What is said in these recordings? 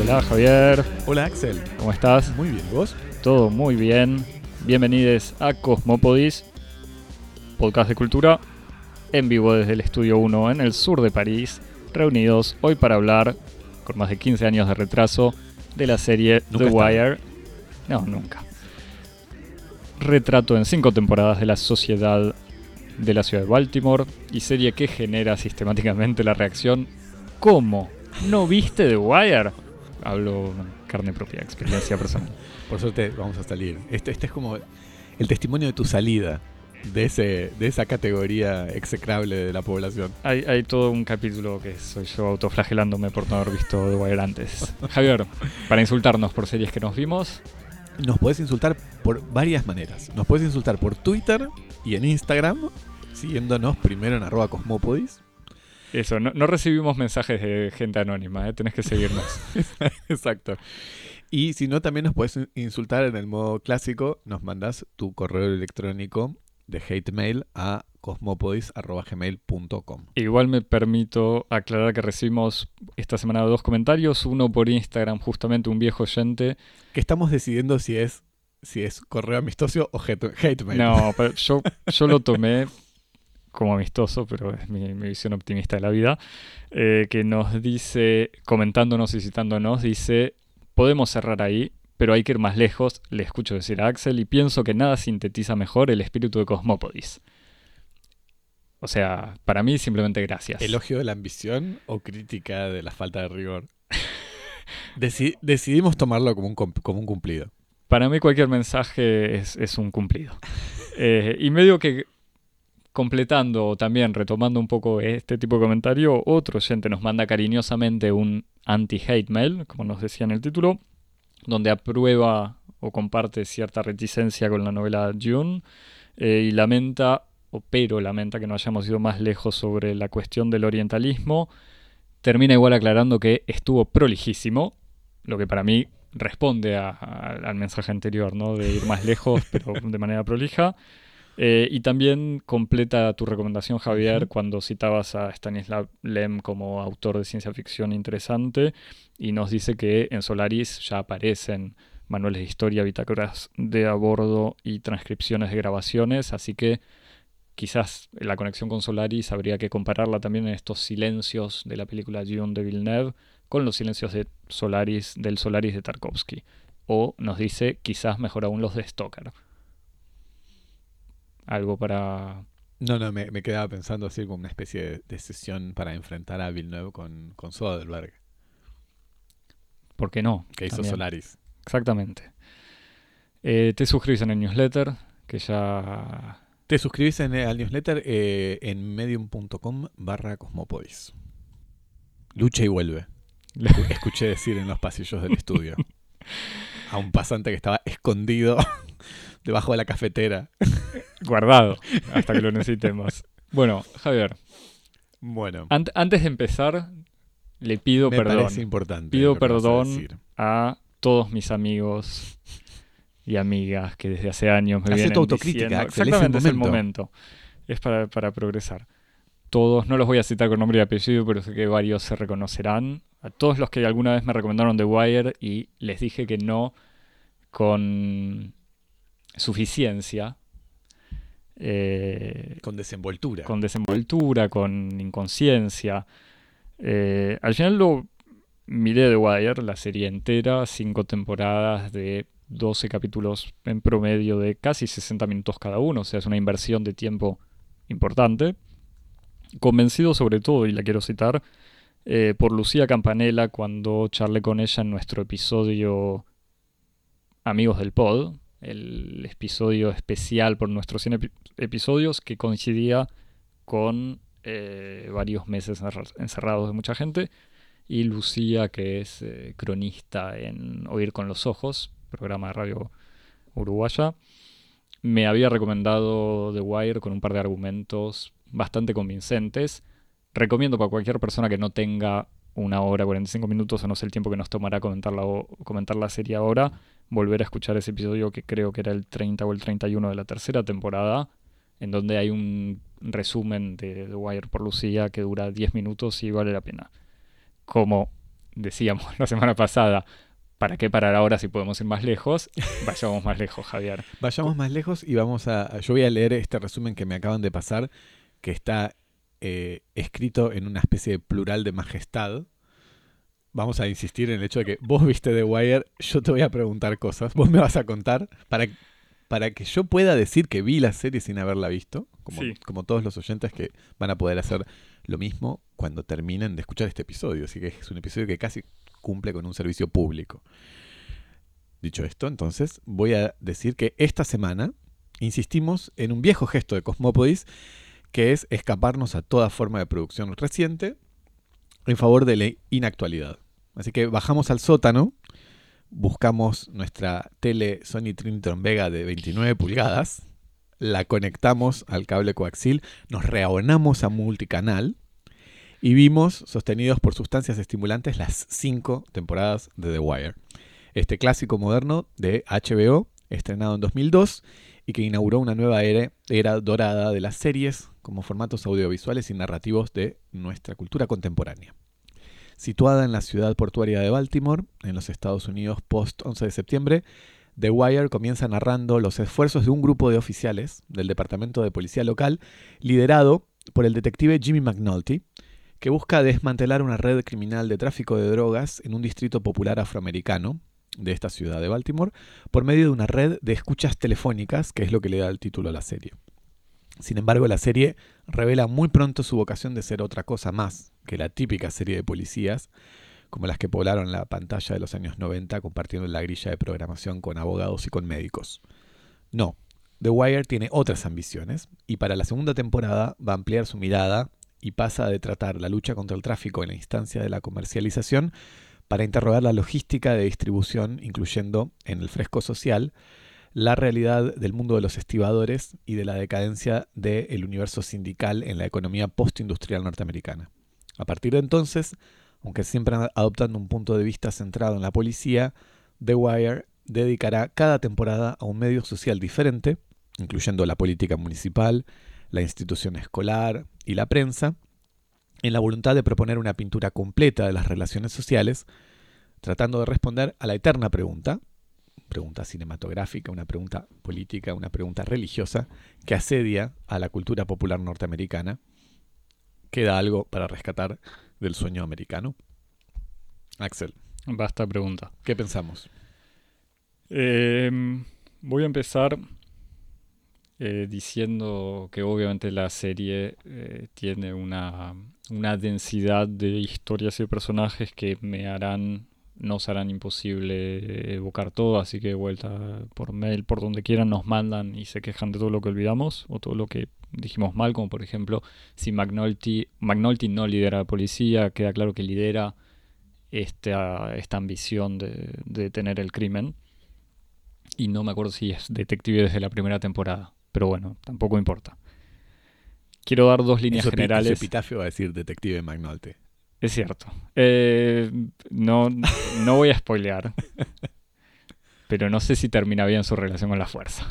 Hola Javier, Hola Axel, ¿cómo estás? muy bien, ¿y ¿vos? Todo muy bien. Bienvenidos a Cosmopodis, podcast de cultura, en vivo desde el Estudio 1 en el sur de París, reunidos hoy para hablar, con más de 15 años de retraso, de la serie The. Wire. No, nunca. Retrato en cinco temporadas de la sociedad de la ciudad de Baltimore y serie que genera sistemáticamente la reacción ¿Cómo? ¿No viste The Wire? Hablo carne propia, experiencia personal. Por suerte vamos a salir. Este, este es como el testimonio de tu salida de, ese, de esa categoría execrable de la población. Hay, hay todo un capítulo que soy yo autoflagelándome por no haber visto The Wire antes. Javier, para insultarnos por series que nos vimos, Nos puedes insultar por varias maneras. Nos puedes insultar por Twitter y en Instagram, siguiéndonos primero en arroba cosmopodis. eso, no, no recibimos mensajes de gente anónima, ¿eh? tenés que seguirnos. Exacto. Y si no, también nos puedes insultar en el modo clásico. Nos mandas tu correo electrónico de hate mail a cosmopodis.gmail.com. Igual me permito aclarar que recibimos esta semana dos comentarios, uno por Instagram, justamente un viejo oyente. Que estamos decidiendo si es, si es correo amistoso o hate, hate mail. No, pero yo, yo lo tomé como amistoso, pero es mi, mi visión optimista de la vida, eh, que nos dice, comentándonos y citándonos, dice, podemos cerrar ahí, pero hay que ir más lejos, le escucho decir a Axel, y pienso que nada sintetiza mejor el espíritu de Cosmópodis. O sea, para mí simplemente gracias. ¿Elogio de la ambición o crítica de la falta de rigor? Deci- decidimos tomarlo como un, como un cumplido. Para mí cualquier mensaje es, es un cumplido. Eh, y medio que completando o también retomando un poco este tipo de comentario, otro oyente nos manda cariñosamente un anti-hate mail, como nos decía en el título, donde aprueba o comparte cierta reticencia con la novela June eh, y lamenta, o pero lamenta que no hayamos ido más lejos sobre la cuestión del orientalismo. Termina igual aclarando que estuvo prolijísimo, lo que para mí responde al mensaje anterior, ¿no? De ir más lejos, pero de manera prolija. Eh, y también completa tu recomendación, Javier, cuando citabas a Stanislav Lem como autor de ciencia ficción interesante y nos dice que en Solaris ya aparecen manuales de historia, bitácoras de a bordo y transcripciones de grabaciones, así que quizás la conexión con Solaris habría que compararla también en estos silencios de la película Dune de Villeneuve con los silencios de Solaris, del Solaris de Tarkovsky. O nos dice, quizás mejor aún los de Stoker. Algo para... No, no, me, me quedaba pensando así como una especie de, de sesión para enfrentar a Villeneuve con, con Soderbergh, ¿Por qué no? que hizo También. Solaris. Exactamente. Eh, te suscribes en el newsletter, que ya... Te suscribís en, al newsletter eh, en medium.com barra cosmopodis. Lucha y vuelve. Escu- Escuché decir en los pasillos del estudio a un pasante que estaba escondido debajo de la cafetera. Guardado, hasta que lo necesitemos. Bueno, Javier, Bueno, ant- antes de empezar, le pido me perdón. parece importante. Pido a perdón. a todos mis amigos y amigas que desde hace años me Hacé vienen tu autocrítica, diciendo- Axel, es el Exactamente, es el momento. momento. Es para, para progresar. Todos, no los voy a citar con nombre y apellido, pero sé que varios se reconocerán. A todos los que alguna vez me recomendaron The Wire y les dije que no con suficiencia, eh, Con desenvoltura. con desenvoltura, con inconsciencia. Eh, al final lo miré The Wire, la serie entera, cinco temporadas de 12 capítulos en promedio de casi 60 minutos cada uno, o sea, es una inversión de tiempo importante. Convencido sobre todo, y la quiero citar, eh, por Lucía Campanella cuando charlé con ella en nuestro episodio Amigos del Pod, el episodio especial por nuestros 100 epi- episodios que coincidía con eh, varios meses encerra- encerrados de mucha gente. Y Lucía, que es eh, cronista en Oír con los Ojos, programa de radio uruguaya, me había recomendado The Wire con un par de argumentos bastante convincentes. Recomiendo para cualquier persona que no tenga una hora, 45 minutos o no sé el tiempo que nos tomará comentar la, comentar la serie ahora, volver a escuchar ese episodio que creo que era el 30 o el 31 de la tercera temporada, en donde hay un resumen de The Wire por Lucía que dura 10 minutos y vale la pena. Como decíamos la semana pasada, ¿para qué parar ahora si podemos ir más lejos? Vayamos más lejos, Javier. Vayamos más lejos y vamos a... Yo voy a leer este resumen que me acaban de pasar, que está eh, escrito en una especie de plural de majestad. Vamos a insistir en el hecho de que vos viste The Wire, yo te voy a preguntar cosas, vos me vas a contar para, para que yo pueda decir que vi la serie sin haberla visto, como, como todos los oyentes que van a poder hacer lo mismo cuando terminen de escuchar este episodio. Así que es un episodio que casi cumple con un servicio público. Dicho esto, entonces voy a decir que esta semana insistimos en un viejo gesto de Cosmópolis que es escaparnos a toda forma de producción reciente en favor de la inactualidad. Así que bajamos al sótano, buscamos nuestra tele Sony Trinitron Vega de 29 pulgadas, la conectamos al cable coaxil, nos reabonamos a multicanal y vimos, sostenidos por sustancias estimulantes, las cinco temporadas de The Wire. Este clásico moderno de HBO, estrenado en 2002 y que inauguró una nueva era, era dorada de las series como formatos audiovisuales y narrativos de nuestra cultura contemporánea. Situada en la ciudad portuaria de Baltimore, en los Estados Unidos post 11 de septiembre, The Wire comienza narrando los esfuerzos de un grupo de oficiales del Departamento de Policía Local, liderado por el detective Jimmy McNulty, que busca desmantelar una red criminal de tráfico de drogas en un distrito popular afroamericano de esta ciudad de Baltimore por medio de una red de escuchas telefónicas, que es lo que le da el título a la serie. Sin embargo, la serie revela muy pronto su vocación de ser otra cosa más que la típica serie de policías, como las que poblaron la pantalla de los años 90 compartiendo la grilla de programación con abogados y con médicos. No, The Wire tiene otras ambiciones y para la segunda temporada va a ampliar su mirada y pasa de tratar la lucha contra el tráfico en la instancia de la comercialización para interrogar la logística de distribución, incluyendo en el fresco social la realidad del mundo de los estibadores y de la decadencia del universo sindical en la economía postindustrial norteamericana. A partir de entonces, aunque siempre adoptando un punto de vista centrado en la policía, The Wire dedicará cada temporada a un medio social diferente, incluyendo la política municipal, la institución escolar y la prensa, en la voluntad de proponer una pintura completa de las relaciones sociales, tratando de responder a la eterna pregunta, pregunta cinematográfica, una pregunta política, una pregunta religiosa, que asedia a la cultura popular norteamericana. ¿Queda algo para rescatar del sueño americano? Axel. Basta pregunta. ¿Qué pensamos? Em, voy a empezar eh, diciendo que obviamente la serie eh, tiene una, una, densidad de historias y personajes que me harán, nos harán imposible evocar todo, así que de vuelta por mail, por donde quieran, nos mandan y se quejan de todo lo que olvidamos o todo lo que dijimos mal, como por ejemplo si McNulty, McNulty no lidera la policía, queda claro que lidera esta, esta ambición de, de detener el crimen. Y no me acuerdo si es detective desde la primera temporada pero bueno, tampoco importa. Quiero dar dos líneas generales. Ese epitafio va a decir Detective McNulty. Es cierto. Eh, no, no voy a spoilear. pero no sé si termina bien su relación con la fuerza.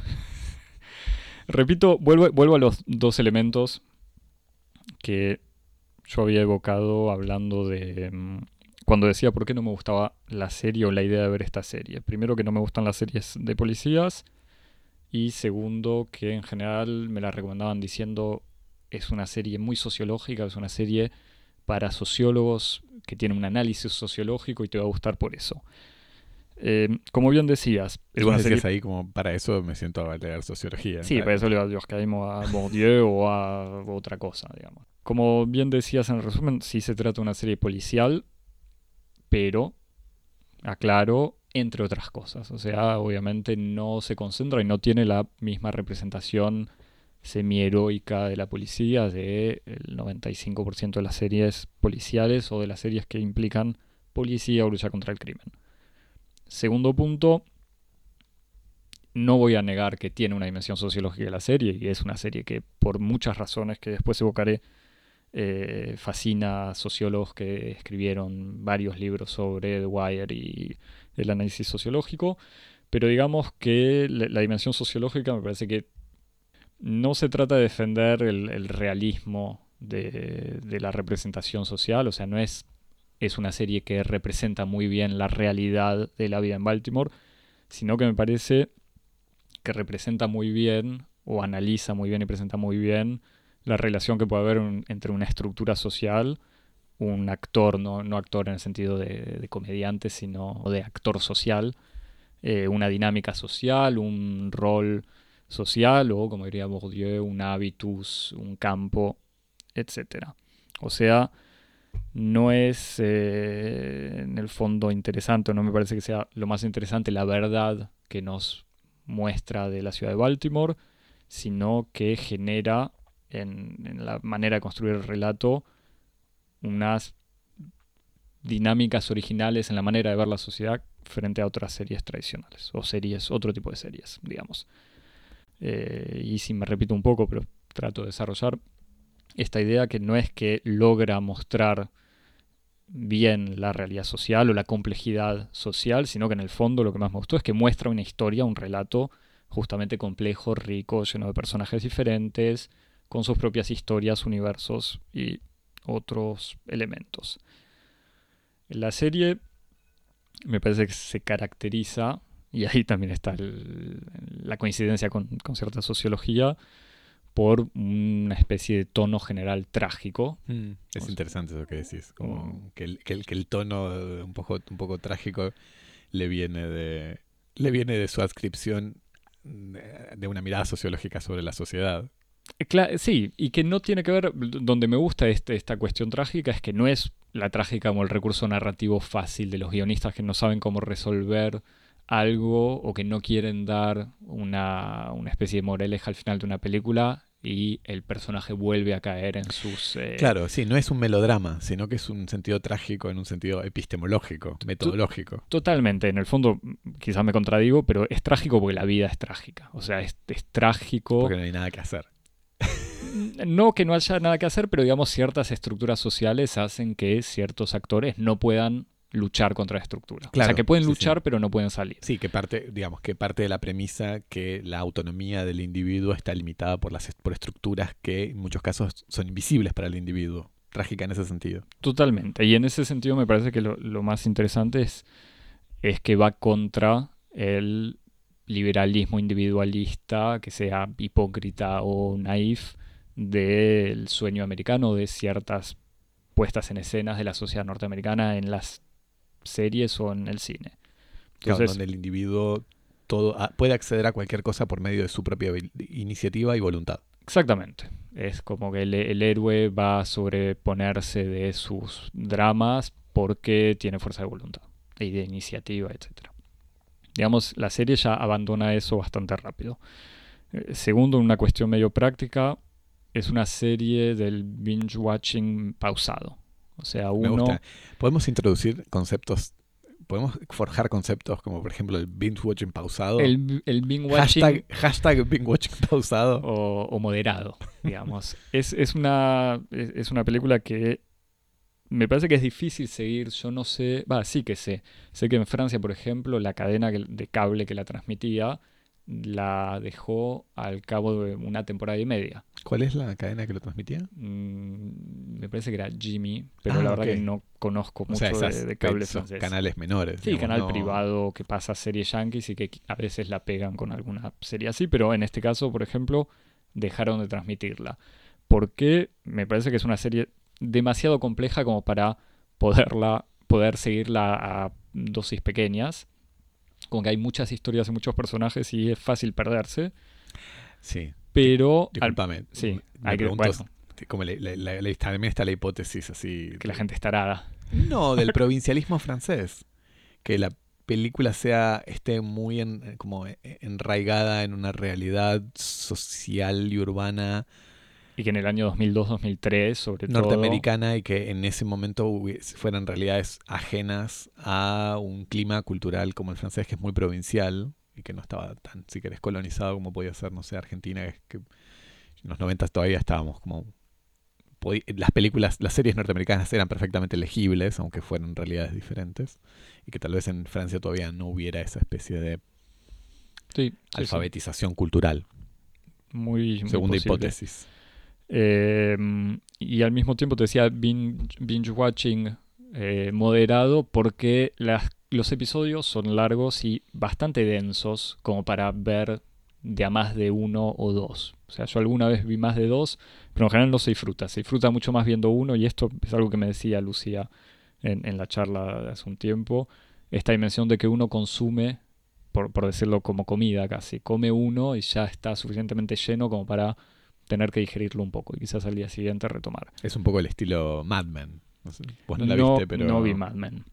Repito, vuelvo, vuelvo a los dos elementos que yo había evocado hablando de... Mm, cuando decía por qué no me gustaba la serie o la idea de ver esta serie. Primero que no me gustan las series de policías y segundo, que en general me la recomendaban diciendo es una serie muy sociológica, es una serie para sociólogos que tiene un análisis sociológico y te va a gustar por eso. Eh, como bien decías, es una serie... ahí como para eso me siento a leer sociología. Sí, para eso le dios caímos a Bourdieu o a otra cosa, digamos. Como bien decías en el resumen, sí se trata de una serie policial, pero, aclaro, entre otras cosas. O sea, obviamente no se concentra y no tiene la misma representación semi-heroica de la policía del 95% de las series policiales o de las series que implican policía o lucha contra el crimen. Segundo punto, no voy a negar que tiene una dimensión sociológica la serie y es una serie que por muchas razones que después evocaré eh, fascina a sociólogos que escribieron varios libros sobre The Wire y el análisis sociológico, pero digamos que la, dimensión sociológica me parece que no se trata de defender el, realismo de, la representación social, o sea, no es, es una serie que representa muy bien la realidad de la vida en Baltimore, sino que me parece que representa muy bien o analiza muy bien y presenta muy bien la relación que puede haber entre una estructura social, un actor, no, no actor en el sentido de, comediante, sino de actor social, eh, una dinámica social, un rol social o, como diría Bourdieu, un hábitus, un campo, etc. O sea, no es eh, en el fondo interesante, no me parece que sea lo más interesante la verdad que nos muestra de la ciudad de Baltimore, sino que genera en, la manera de construir el relato unas dinámicas originales en la manera de ver la sociedad frente a otras series tradicionales o series, otro tipo de series, digamos. Eh, y si me repito un poco, pero trato de desarrollar esta idea que no es que logra mostrar bien la realidad social o la complejidad social, sino que en el fondo lo que más me gustó es que muestra una historia, un relato justamente complejo, rico, lleno de personajes diferentes, con sus propias historias, universos y otros elementos. La serie me parece que se caracteriza, y ahí también está la coincidencia con, cierta sociología, por una especie de tono general trágico. Mm, es interesante eso que decís, como que, el, que, el, tono un poco, un poco trágico le viene de, le viene de su adscripción de una mirada sociológica sobre la sociedad. Eh, sí, y que no tiene que ver, donde me gusta este, esta cuestión trágica es que no es la trágica como el recurso narrativo fácil de los guionistas que no saben cómo resolver algo o que no quieren dar una, especie de moraleja al final de una película y el personaje vuelve a caer en sus... Eh, claro, sí, no es un melodrama, sino que es un sentido trágico en un sentido epistemológico, metodológico. Totalmente, en el fondo quizás me contradigo, pero es trágico porque la vida es trágica. O sea, es, es trágico... Porque no hay nada que hacer. no que no haya nada que hacer, pero digamos ciertas estructuras sociales hacen que ciertos actores no puedan luchar contra la estructura. o sea, que pueden luchar pero no pueden salir. Sí, que parte, digamos, que parte de la premisa que la autonomía del individuo está limitada por las por estructuras que en muchos casos son invisibles para el individuo. Trágica en ese sentido. Totalmente. Y en ese sentido me parece que lo, lo más interesante es, es que va contra el liberalismo individualista, que sea hipócrita o naif, del sueño americano, de ciertas puestas en escenas de la sociedad norteamericana en las series o en el cine. Entonces, donde el individuo todo ah, puede acceder a cualquier cosa por medio de su propia iniciativa y voluntad. Exactamente. Es como que el, el, héroe va a sobreponerse de sus dramas porque tiene fuerza de voluntad y de iniciativa, etc. Digamos, la serie ya abandona eso bastante rápido. Eh, segundo, una cuestión medio práctica, es una serie del binge watching pausado. O sea, uno. Podemos introducir conceptos. Podemos forjar conceptos como, por ejemplo, el binge watching pausado. El, el binge watching. Hashtag, binge watching pausado. O, moderado, digamos. es, es, una, es, una película que me parece que es difícil seguir. Yo no sé. Va, sí que sé. Sé que en Francia, por ejemplo, la cadena de cable que la transmitía la dejó al cabo de una temporada y media. ¿Cuál es la cadena que lo transmitía? Mm, me parece que era Jimmy, pero la ah, verdad que no conozco mucho de, de, cable francés. Canales menores. Sí, canal privado que pasa series yankees y que a veces la pegan con alguna serie así, pero en este caso, por ejemplo, dejaron de transmitirla. Porque me parece que es una serie demasiado compleja como para poderla, poder seguirla a dosis pequeñas como que hay muchas historias y muchos personajes y es fácil perderse. Sí. Pero. Disculpame. sí. Hay que, como también está la hipótesis así. Que la gente está arada. No, del provincialismo francés. Que la película sea esté muy en, como enraigada en una realidad social y urbana y que en el año 2002-2003, sobre todo. Norteamericana y que en ese momento fueran realidades ajenas a un clima cultural como el francés, que es muy provincial y que no estaba tan, si querés, colonizado como podía ser, no sé, Argentina, que en los 90 todavía estábamos como. Las películas, las series norteamericanas eran perfectamente legibles, aunque fueran realidades diferentes, y que tal vez en Francia todavía no hubiera esa especie de alfabetización cultural. Muy... Segunda hipótesis. Eh, y al mismo tiempo te decía binge, binge watching eh, moderado porque las, los episodios son largos y bastante densos como para ver de a más de uno o dos. O sea, yo alguna vez vi más de dos, pero en general no se disfruta. Se disfruta mucho más viendo uno y esto es algo que me decía Lucía en, en la charla de hace un tiempo. Esta dimensión de que uno consume, por, por decirlo como comida casi, come uno y ya está suficientemente lleno como para tener que digerirlo un poco y quizás al día siguiente retomar. Es un poco el estilo Mad Men. Vos no la no, viste, pero. no vi Mad Men.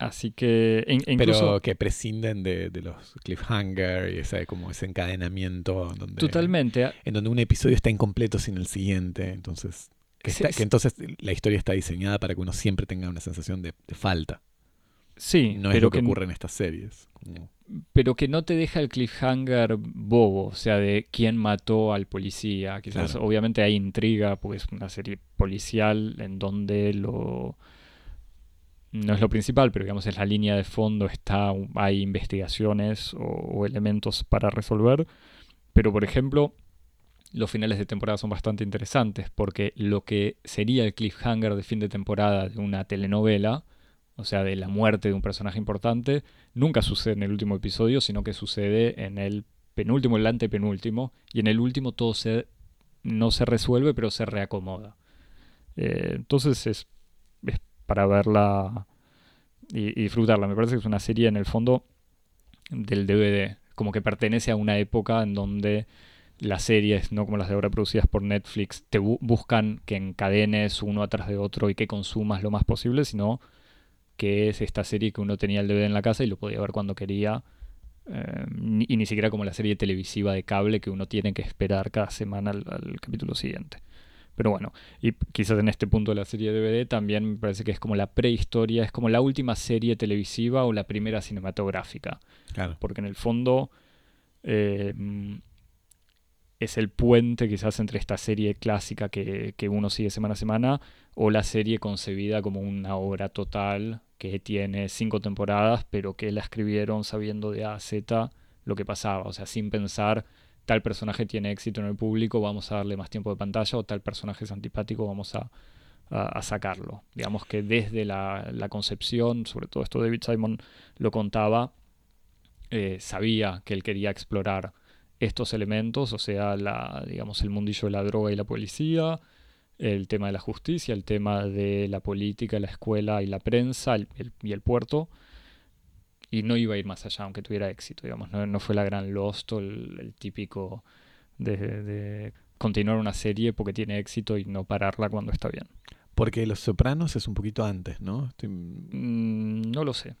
Así que incluso Pero que prescinden de, de los cliffhanger y ese, como ese encadenamiento donde, totalmente. en donde un episodio está incompleto sin el siguiente. Entonces, que, Sí, está- sí. que entonces la historia está diseñada para que uno siempre tenga una sensación de, de falta. Sí, No es pero lo que, que, ocurre en estas series. Como- pero que no te deja el cliffhanger bobo, o sea, de quién mató al policía. Quizás Claro. obviamente hay intriga porque es una serie policial en donde lo no es lo principal, pero digamos es la línea de fondo, está hay investigaciones o, elementos para resolver. Pero por ejemplo, los finales de temporada son bastante interesantes porque lo que sería el cliffhanger de fin de temporada de una telenovela, o sea, de la muerte de un personaje importante, nunca sucede en el último episodio, sino que sucede en el penúltimo, el antepenúltimo, y en el último todo se, no se resuelve, pero se reacomoda. Eh, entonces es, es para verla y, disfrutarla. Me parece que es una serie en el fondo del DVD, como que pertenece a una época en donde las series, no como las de ahora producidas por Netflix, te bu- buscan que encadenes uno atrás de otro y que consumas lo más posible, sino que es esta serie que uno tenía el DVD en la casa y lo podía ver cuando quería. eh, y ni siquiera como la serie televisiva de cable que uno tiene que esperar cada semana al capítulo siguiente. Pero bueno, y quizás en este punto de la serie DVD también me parece que es como la prehistoria, es como la última serie televisiva o la primera cinematográfica Claro. porque en el fondo eh, es el puente quizás entre esta serie clásica que, que uno sigue semana a semana o la serie concebida como una obra total que tiene cinco temporadas pero que la escribieron sabiendo de A a Z lo que pasaba, o sea, sin pensar tal personaje tiene éxito en el público, vamos a darle más tiempo de pantalla o tal personaje es antipático, vamos a, sacarlo. Digamos que desde la, concepción, sobre todo esto David Simon lo contaba, eh, sabía que él quería explorar estos elementos, o sea, digamos, el mundillo de la droga y la policía, el tema de la justicia, el tema de la política, la escuela y la prensa el- el- y el puerto, y no iba a ir más allá, aunque tuviera éxito, digamos, no, no fue la gran Lost o el, el típico de, de continuar una serie porque tiene éxito y no pararla cuando está bien. Porque Los Sopranos es un poquito antes, ¿no? Estoy- Mm, no lo sé.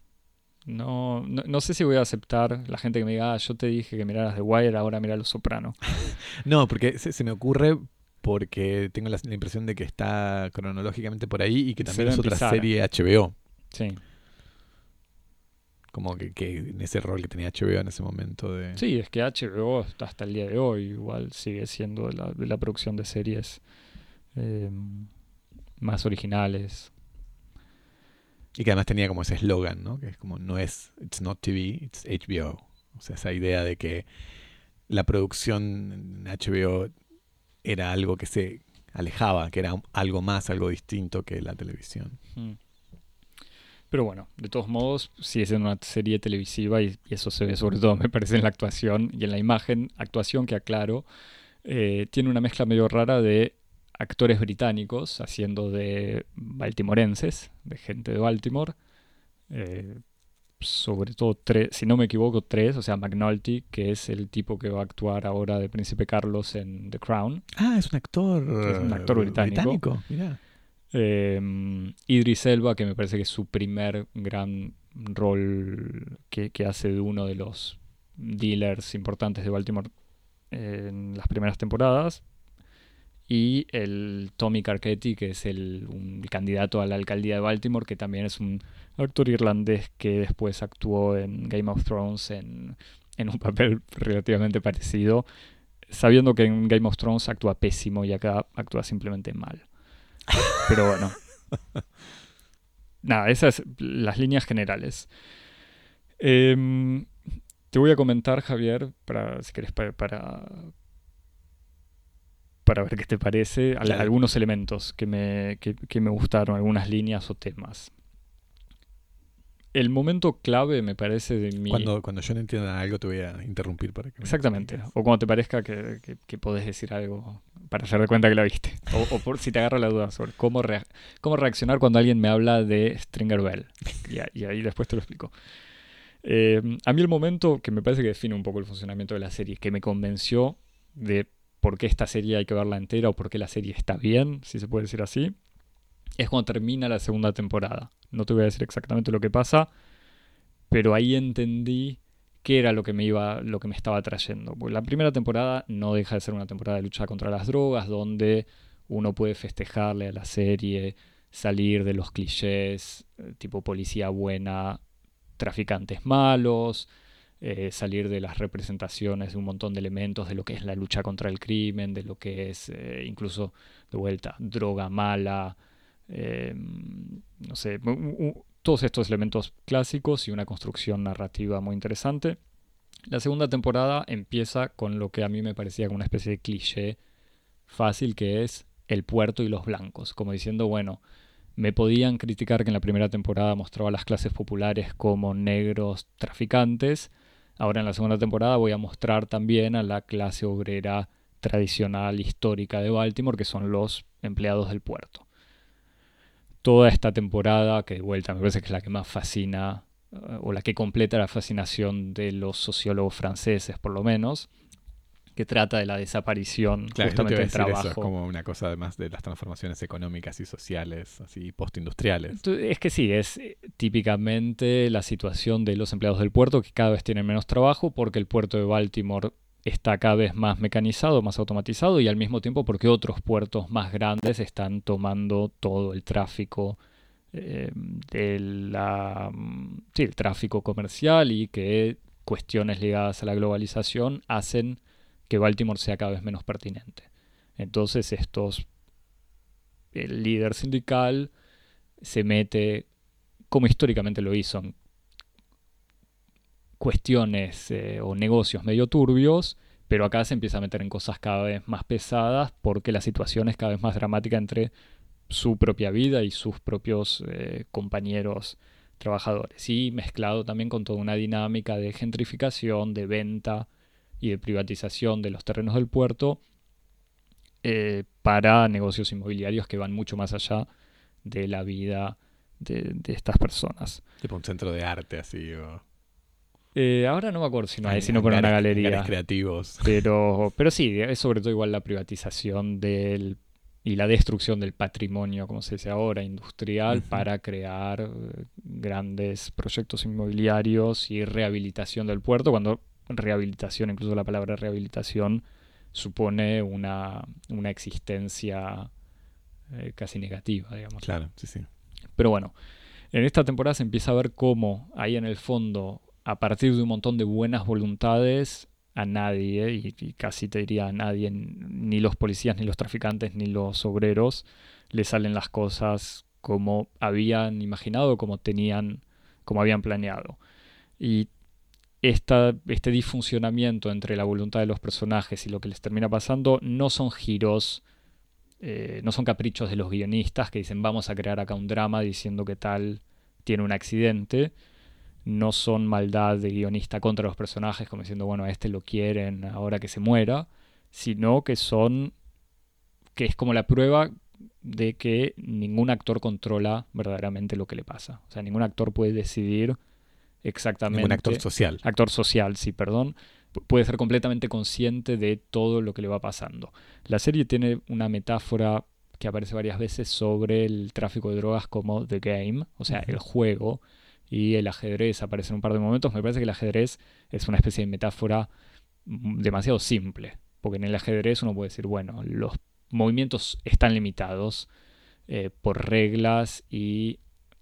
No, no, no sé si voy a aceptar la gente que me diga, ah, yo te dije que miraras The Wire, ahora mira Los Soprano. No, porque se, se me ocurre porque tengo la, la impresión de que está cronológicamente por ahí y que también es otra serie HBO. Sí. Como que, que en ese rol que tenía HBO en ese momento de... Sí, es que HBO hasta el día de hoy igual sigue siendo de la, de la producción de series eh, más originales. Y que además tenía como ese eslogan, ¿no? Que es como, no es, it's not TV, it's HBO. O sea, esa idea de que la producción en HBO era algo que se alejaba, que era algo más, algo distinto que la televisión. Mm. Pero bueno, de todos modos, sigue siendo una serie televisiva y, y eso se ve sobre todo, me parece, en la actuación y en la imagen. Actuación que, aclaro, eh, tiene una mezcla medio rara de actores británicos haciendo de baltimorenses, de gente de Baltimore. eh, sobre todo tres, si no me equivoco, tres, o sea, McNulty, que es el tipo que va a actuar ahora de Príncipe Carlos en The Crown. Ah, es un actor, Es un actor eh, británico. Mirá. Eh, Idris Elba, que me parece que es su primer gran rol que, que hace de uno de los dealers importantes de Baltimore en las primeras temporadas. Y el Tommy Carcetti, que es el un candidato a la alcaldía de Baltimore, que también es un actor irlandés que después actuó en Game of Thrones en, en un papel relativamente parecido, sabiendo que en Game of Thrones actúa pésimo y acá actúa simplemente mal. Pero bueno. Nada, esas las líneas generales. Em, te voy a comentar, Javier, para, si querés, para, para, para ver qué te parece, Claro. algunos elementos que me, que- que me gustaron, algunas líneas o temas. El momento clave, me parece, de mi... Cuando, cuando yo no entienda algo te voy a interrumpir para que me Exactamente. O cuando te parezca que, que- que podés decir algo para hacer de cuenta que la viste. O, o por si te agarra la duda sobre cómo, rea- cómo reaccionar cuando alguien me habla de Stringer Bell. Y, a- y ahí después te lo explico. Eh, a mí el momento que me parece que define un poco el funcionamiento de la serie, que me convenció de por qué esta serie hay que verla entera o por qué la serie está bien, si se puede decir así, es cuando termina la segunda temporada. No te voy a decir exactamente lo que pasa, pero ahí entendí qué era lo que me iba, lo que me estaba trayendo. Porque la primera temporada no deja de ser una temporada de lucha contra las drogas, donde uno puede festejarle a la serie, salir de los clichés, eh, tipo policía buena, traficantes malos, eh, salir de las representaciones de un montón de elementos de lo que es la lucha contra el crimen, de lo que es eh, incluso de vuelta droga mala, eh, no sé, todos estos elementos clásicos y una construcción narrativa muy interesante. La segunda temporada empieza con lo que a mí me parecía como una especie de cliché fácil que es el puerto y los blancos, como diciendo, bueno, me podían criticar que en la primera temporada mostraba a las clases populares como negros traficantes, ahora en la segunda temporada voy a mostrar también a la clase obrera tradicional histórica de Baltimore, que son los empleados del puerto toda esta temporada, que de vuelta me parece que es la que más fascina, eh, o la que completa la fascinación de los sociólogos franceses, por lo menos, que trata de la desaparición Claro, justamente del trabajo. eso, es como una cosa además de las transformaciones económicas y sociales, así postindustriales. Es que sí, es eh, típicamente la situación de los empleados del puerto que cada vez tienen menos trabajo porque el puerto de Baltimore está cada vez más mecanizado, más automatizado y al mismo tiempo porque otros puertos más grandes están tomando todo el tráfico eh, de la, mm, tráfico comercial y que cuestiones ligadas a la globalización hacen que Baltimore sea cada vez menos pertinente. Entonces estos, el líder sindical se mete, como históricamente lo hizo, en cuestiones eh, o negocios medio turbios, pero acá se empieza a meter en cosas cada vez más pesadas porque la situación es cada vez más dramática entre su propia vida y sus propios eh, compañeros trabajadores. Y mezclado también con toda una dinámica de gentrificación, de venta y de privatización de los terrenos del puerto eh, para negocios inmobiliarios que van mucho más allá de la vida de, de estas personas. Tipo un centro de arte así, o Eh, ahora no me acuerdo si no hay, han- si no por una galería. creativos. Pero, pero sí, es sobre todo igual la privatización del y la destrucción del patrimonio, como se dice ahora, industrial, para crear eh, grandes proyectos inmobiliarios y rehabilitación del puerto, cuando rehabilitación, incluso la palabra rehabilitación, supone una, una existencia eh, casi negativa, digamos. Claro, sí, sí. Pero bueno, en esta temporada se empieza a ver cómo ahí en el fondo, a partir de un montón de buenas voluntades, a nadie, y, casi te diría a nadie, ni los policías, ni los traficantes, ni los obreros, le salen las cosas como habían imaginado, como tenían, como habían planeado. Y esta, este disfuncionamiento entre la voluntad de los personajes y lo que les termina pasando no son giros eh, no son caprichos de los guionistas que dicen vamos a crear acá un drama diciendo que tal tiene un accidente. No son maldad de guionista contra los personajes como diciendo bueno a este lo quieren ahora que se muera, sino que son que es como la prueba de que ningún actor controla verdaderamente lo que le pasa. O sea, ningún actor puede decidir exactamente Ningún actor social. actor social, sí, perdón, pu- puede ser completamente consciente de todo lo que le va pasando. La serie tiene una metáfora que aparece varias veces sobre el tráfico de drogas como The Game, o sea, el juego, y el ajedrez aparece en un par de momentos. Me parece que el ajedrez es una especie de metáfora mm, demasiado simple, porque en el ajedrez uno puede decir, bueno, los movimientos están limitados eh, por reglas y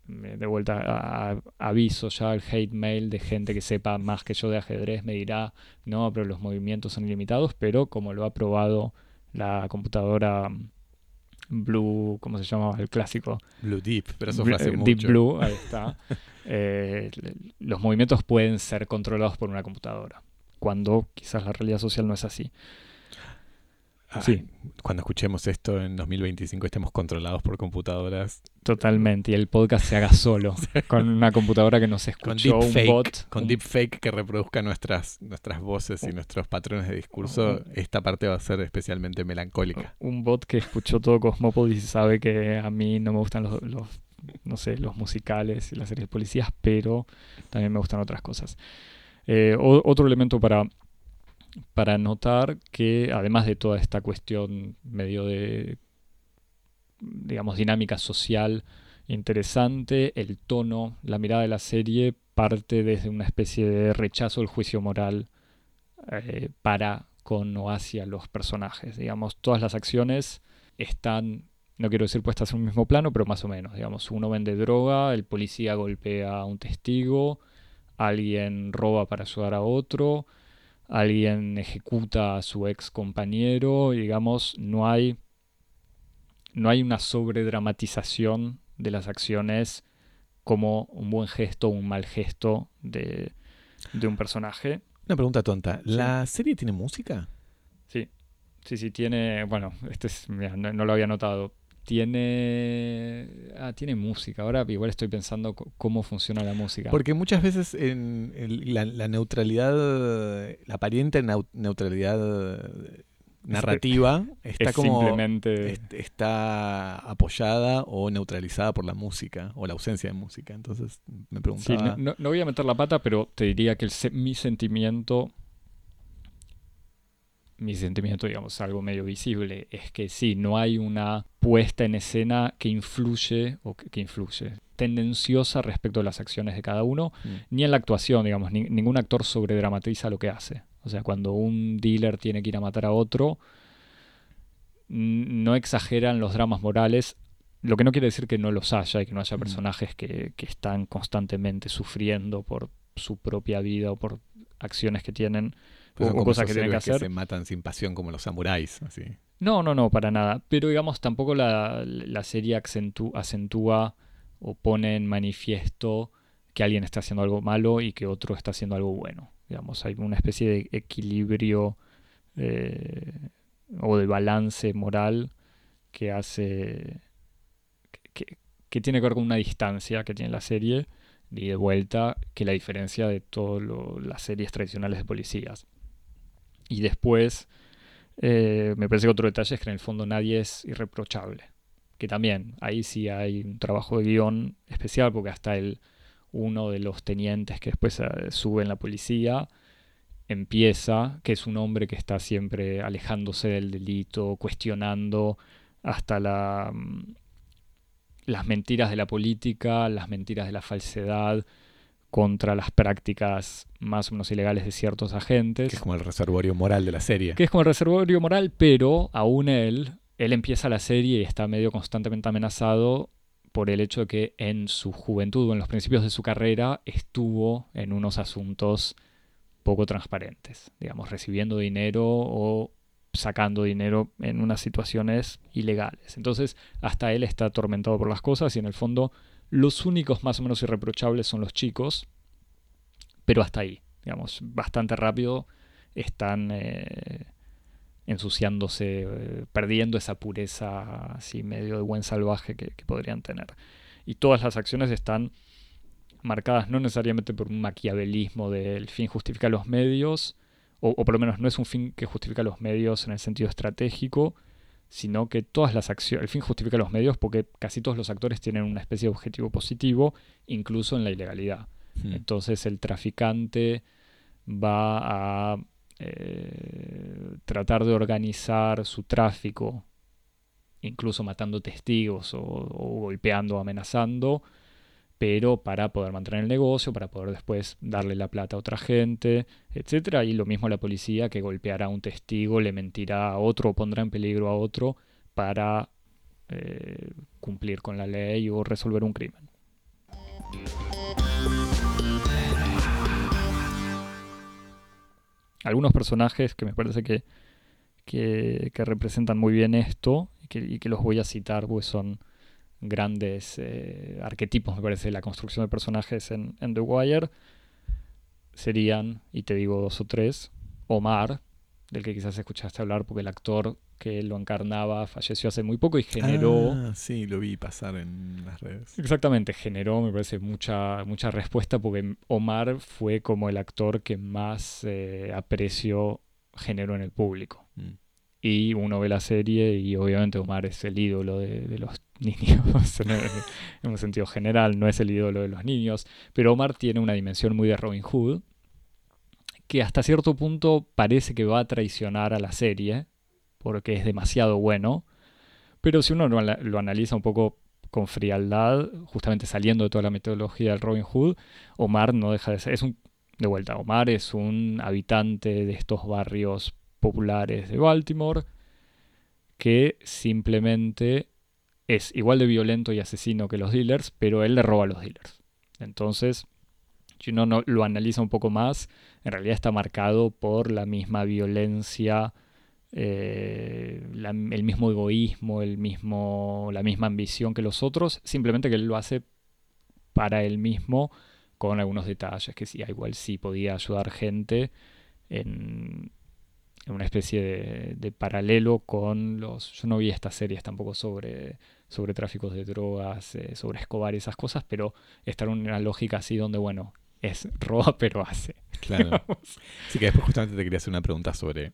eh, de vuelta a- a- aviso ya el hate mail de gente que sepa más que yo de ajedrez me dirá no pero los movimientos son ilimitados pero como lo ha probado la computadora mm, Blue ¿cómo se llama el clásico? Blue Deep, pero eso fue hace eh, mucho. Deep Blue ahí está Eh, los movimientos pueden ser controlados por una computadora cuando quizás la realidad social no es así ah, Sí. cuando escuchemos esto en 2025 estemos controlados por computadoras Totalmente. Y el podcast se haga solo. con una computadora que nos con escuchó, un deepfake, bot. con un- deepfake que reproduzca nuestras, nuestras voces y nuestros patrones de discurso, esta parte va a ser especialmente melancólica. un bot que escuchó todo Cosmópolis y sabe que a mí no me gustan los, los, no sé, los musicales y las series de policías, pero también me gustan otras cosas. Eh, otro elemento para, para notar que además de toda esta cuestión medio de, digamos, dinámica social interesante, el tono, la mirada de la serie parte desde una especie de rechazo del juicio moral eh, para con o hacia los personajes. Digamos, todas las acciones están, no quiero decir puestas en un mismo plano, pero más o menos. Digamos, uno vende droga, el policía golpea a un testigo, alguien roba para ayudar a otro, alguien ejecuta a su ex compañero, y digamos, no hay, no hay una sobredramatización de las acciones como un buen gesto o un mal gesto de, de un personaje. Una pregunta tonta. ¿La serie tiene música? Sí, sí, sí, tiene, bueno, este es, mira, no, no lo había notado. Tiene, ah, tiene música. Ahora igual estoy pensando cómo funciona la música. Porque muchas veces en el- la, la neutralidad, la aparente neutralidad narrativa está es como simplemente, está apoyada o neutralizada por la música o la ausencia de música. Entonces me sí, preguntaba. no, no- no voy a meter la pata, pero te diría que el mi sentimiento, mi sentimiento, digamos, algo medio visible, es que sí, no hay una puesta en escena que influye, o que, que influye, tendenciosa respecto a las acciones de cada uno, Mm. ni en la actuación, digamos, ni- ningún actor sobredramatiza lo que hace. O sea, cuando un dealer tiene que ir a matar a otro, no exageran los dramas morales, lo que no quiere decir que no los haya y que no haya Mm. personajes que, que están constantemente sufriendo por su propia vida o por acciones que tienen Pues o, son como cosas que tienen que hacer. se matan sin pasión como los samuráis. Así. No, no, no, para nada. Pero digamos, tampoco la, la serie acentú- acentúa o pone en manifiesto que alguien está haciendo algo malo y que otro está haciendo algo bueno. Digamos, hay una especie de equilibrio eh, o de balance moral que hace. Que, que tiene que ver con una distancia que tiene la serie y de vuelta que la diferencia de todas las series tradicionales de policías. Y después eh, me parece que otro detalle es que en el fondo nadie es irreprochable. Que también, ahí sí hay un trabajo de guion especial, porque hasta el uno de los tenientes que después eh, sube en la policía empieza, que es un hombre que está siempre alejándose del delito, cuestionando hasta mm, las mentiras de la política, las mentiras de la falsedad contra las prácticas más o menos ilegales de ciertos agentes. Que es como el reservorio moral de la serie. Que es como el reservorio moral, pero aún él, él empieza la serie y está medio constantemente amenazado por el hecho de que en su juventud o en los principios de su carrera estuvo en unos asuntos poco transparentes, digamos, recibiendo dinero o sacando dinero en unas situaciones ilegales. Entonces, hasta él está atormentado por las cosas y en el fondo los únicos más o menos irreprochables son los chicos, pero hasta ahí, digamos, bastante rápido están eh, ensuciándose, eh, perdiendo esa pureza así medio de buen salvaje que, podrían tener. Y todas las acciones están marcadas no necesariamente por un maquiavelismo del fin justifica los medios, o, o por lo menos no es un fin que justifica los medios en el sentido estratégico, sino que todas las acciones, el fin justifica los medios porque casi todos los actores tienen una especie de objetivo positivo, incluso en la ilegalidad. Mm. Entonces el traficante va a eh, tratar de organizar su tráfico, incluso matando testigos o, o golpeando o amenazando, pero para poder mantener el negocio, para poder después darle la plata a otra gente, etcétera. Y lo mismo la policía que golpeará a un testigo, le mentirá a otro pondrá en peligro a otro para eh, cumplir con la ley o resolver un crimen. Algunos personajes que me parece que, que, que representan muy bien esto y que, y que los voy a citar, pues son grandes eh, arquetipos, me parece, de la construcción de personajes en, en The Wire. Serían, y te digo dos o tres, Omar, del que quizás escuchaste hablar porque el actor que lo encarnaba falleció hace muy poco y generó... Ah, sí, lo vi pasar en las redes. Exactamente, generó, me parece, mucha, mucha respuesta porque Omar fue como el actor que más eh, aprecio generó en el público. Mm. Y uno ve la serie y obviamente Omar es el ídolo de, de los niños en, un sentido general, no es el ídolo de los niños, pero Omar tiene una dimensión muy de Robin Hood que hasta cierto punto parece que va a traicionar a la serie, porque es demasiado bueno, pero si uno lo, lo analiza un poco con frialdad, justamente saliendo de toda la metodología del Robin Hood, Omar no deja de ser, es un, de vuelta, Omar es un habitante de estos barrios populares de Baltimore que simplemente es igual de violento y asesino que los dealers, pero él le roba a los dealers. Entonces, si uno no, lo analiza un poco más, en realidad está marcado por la misma violencia, eh, el mismo egoísmo, el mismo, la misma ambición que los otros, simplemente que él lo hace para él mismo con algunos detalles, que sí, igual sí podía ayudar gente en, en una especie de, de paralelo con los... Yo no vi estas series tampoco sobre, sobre tráficos de drogas, eh, sobre Escobar y esas cosas, pero está en una lógica así donde, bueno, es roba pero hace. Claro. Sí, que después justamente te quería hacer una pregunta sobre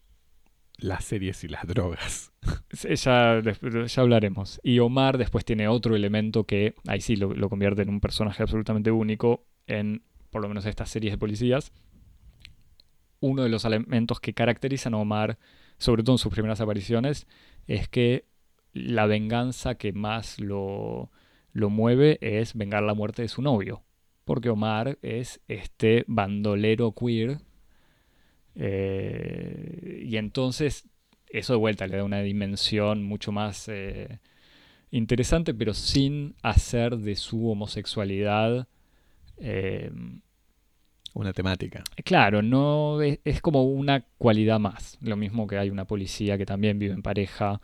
las series y las drogas. Ya, ya hablaremos. Y Omar después tiene otro elemento que ahí sí lo, lo convierte en un personaje absolutamente único en, por lo menos, estas series de policías. Uno de los elementos que caracterizan a Omar, sobre todo en sus primeras apariciones, es que la venganza que más lo, lo mueve es vengar la muerte de su novio. Porque Omar es este bandolero queer. eh, y entonces eso de vuelta le da una dimensión mucho más eh, interesante, pero sin hacer de su homosexualidad. eh, Una temática. claro, no es, es como una cualidad más. Lo mismo que hay una policía que también vive en pareja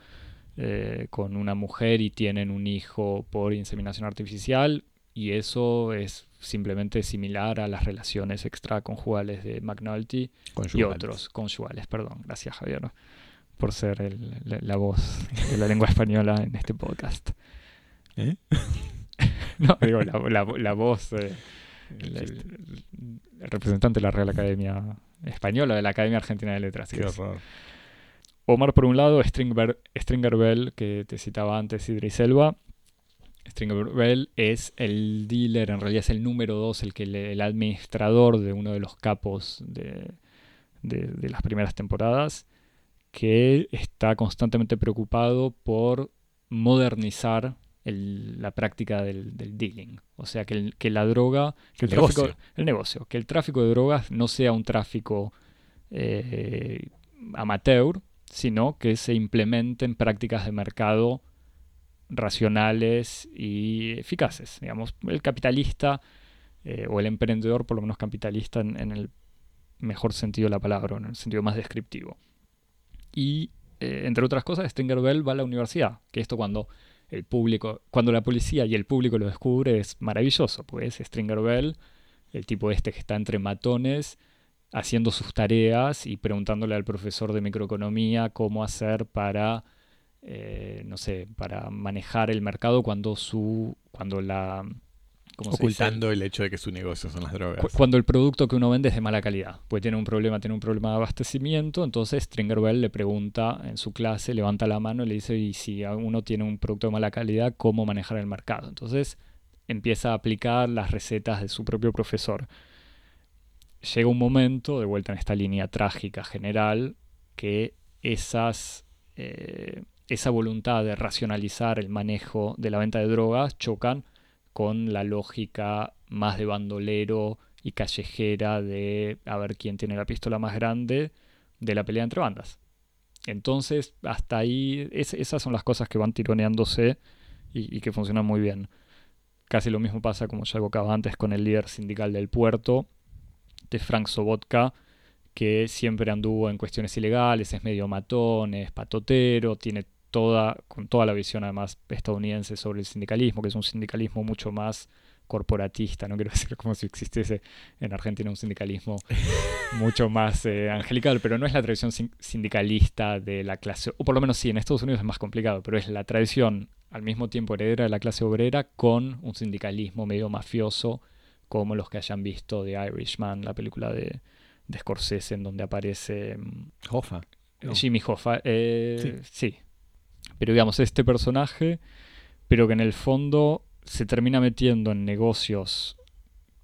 eh, con una mujer y tienen un hijo por inseminación artificial, y eso es simplemente similar a las relaciones extraconjugales de McNulty y otros conyugales. Perdón, gracias Javier por ser el- la, la voz de la lengua española en este podcast. ¿Eh? No, digo, la, la- la voz, eh, el, el- el representante de la Real Academia Española, de la Academia Argentina de Letras. Qué es. Omar por un lado, Stringer, Stringer Bell, que te citaba antes, Idris Elba. Stringer Bell es el dealer, en realidad es el número dos, el, que le- el administrador de uno de los capos de, de- de las primeras temporadas, que está constantemente preocupado por modernizar el- la práctica del, del dealing. O sea, que, el- que la droga, que el, El tráfico, negocio. el negocio, que el tráfico de drogas no sea un tráfico eh, amateur, sino que se implementen prácticas de mercado racionales y eficaces. Digamos, el capitalista eh, o el emprendedor, por lo menos capitalista en, el mejor sentido de la palabra, en el sentido más descriptivo. Y, eh, entre otras cosas, Stringer Bell va a la universidad, que esto cuando el público, cuando la policía y el público lo descubre es maravilloso, pues Stringer Bell, el tipo este que está entre matones, haciendo sus tareas y preguntándole al profesor de microeconomía cómo hacer para, eh, no sé, para manejar el mercado cuando su, cuando la. Ocultando el hecho de que su negocio son las drogas. Cu- Cuando el producto que uno vende es de mala calidad, puede tener un problema, tiene un problema de abastecimiento, entonces Stringer Bell le pregunta en su clase, levanta la mano y le dice, y si uno tiene un producto de mala calidad, ¿cómo manejar el mercado? Entonces empieza a aplicar las recetas de su propio profesor. Llega un momento, de vuelta en esta línea trágica general, que esas, eh, esa voluntad de racionalizar el manejo de la venta de drogas chocan con la lógica más de bandolero y callejera de a ver quién tiene la pistola más grande de la pelea entre bandas. Entonces, hasta ahí, es- esas son las cosas que van tironeándose y, y que funcionan muy bien. Casi lo mismo pasa, como ya evocaba antes, con el líder sindical del puerto, de Frank Sobotka, que siempre anduvo en cuestiones ilegales, es medio matón, es patotero, tiene toda, con toda la visión además estadounidense sobre el sindicalismo, que es un sindicalismo mucho más corporatista, no quiero decir como si existiese en Argentina un sindicalismo mucho más eh, angelical, pero no es la tradición sindicalista de la clase, o por lo menos sí, en Estados Unidos es más complicado, pero es la tradición al mismo tiempo heredera de la clase obrera con un sindicalismo medio mafioso como los que hayan visto The Irishman, la película de, de Scorsese en donde aparece... Mm, Hoffa. Jimmy Hoffa. Eh, sí. Pero digamos, este personaje, pero que en el fondo se termina metiendo en negocios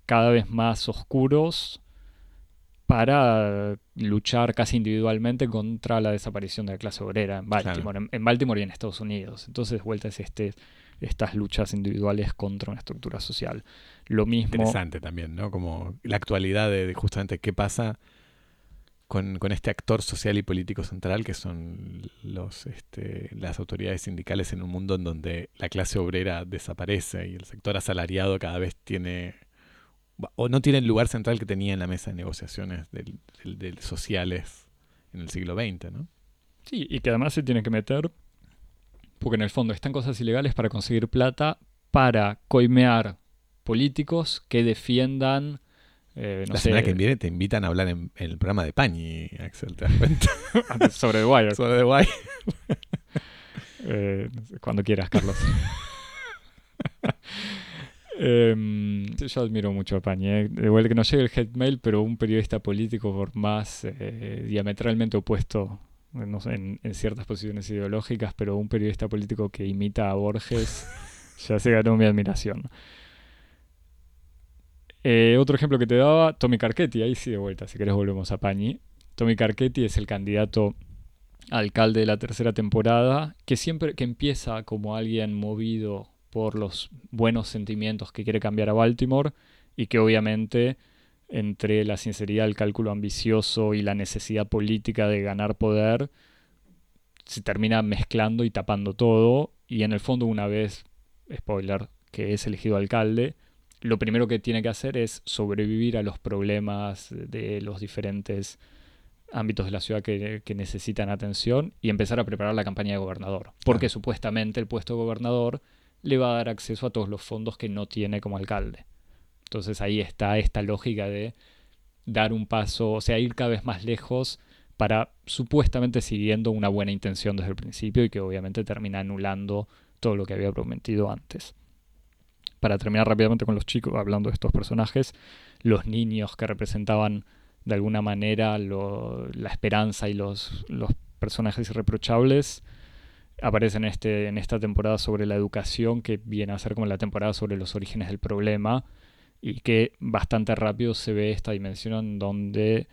cada vez más oscuros para luchar casi individualmente contra la desaparición de la clase obrera en Baltimore, en, Baltimore y en Estados Unidos. Entonces, vuelta es este, estas luchas individuales contra una estructura social. Lo mismo. Interesante también, ¿no? Como la actualidad de justamente qué pasa con, este actor social y político central que son los, este, las autoridades sindicales en un mundo en donde la clase obrera desaparece y el sector asalariado cada vez tiene o no tiene el lugar central que tenía en la mesa de negociaciones del, sociales en el siglo XX, ¿no? Sí, y que además se tiene que meter, porque en el fondo están cosas ilegales para conseguir plata, para coimear políticos que defiendan eh, la semana que viene te invitan a hablar en, el programa de Pañi, Axel, ¿te das cuenta? Sobre The Wire. Sobre The Wire. Eh, cuando quieras, Carlos. Em, yo admiro mucho a Pañi. Eh. Vuelta que no llegue el headmail, pero un periodista político, por más diametralmente opuesto en, en, ciertas posiciones ideológicas, pero un periodista político que imita a Borges, ya se ganó mi admiración. Eh, otro ejemplo que te daba, Tommy Carchetti, ahí sí de vuelta, si querés volvemos a Pañi. Tommy Carchetti es el candidato alcalde de la tercera temporada, que siempre que empieza como alguien movido por los buenos sentimientos que quiere cambiar a Baltimore y que obviamente entre la sinceridad, el cálculo ambicioso y la necesidad política de ganar poder se termina mezclando y tapando todo y en el fondo una vez, spoiler, que es elegido alcalde, lo primero que tiene que hacer es sobrevivir a los problemas de los diferentes ámbitos de la ciudad que, necesitan atención y empezar a preparar la campaña de gobernador. Porque supuestamente el puesto de gobernador le va a dar acceso a todos los fondos que no tiene como alcalde. Entonces ahí está esta lógica de dar un paso, o sea, ir cada vez más lejos para supuestamente siguiendo una buena intención desde el principio y que obviamente termina anulando todo lo que había prometido antes. Para terminar rápidamente con los chicos, hablando de estos personajes, los niños que representaban de alguna manera la esperanza y los, los personajes irreprochables aparecen en, este, en esta temporada sobre la educación, que viene a ser como la temporada sobre los orígenes del problema, y que bastante rápido se ve esta dimensión donde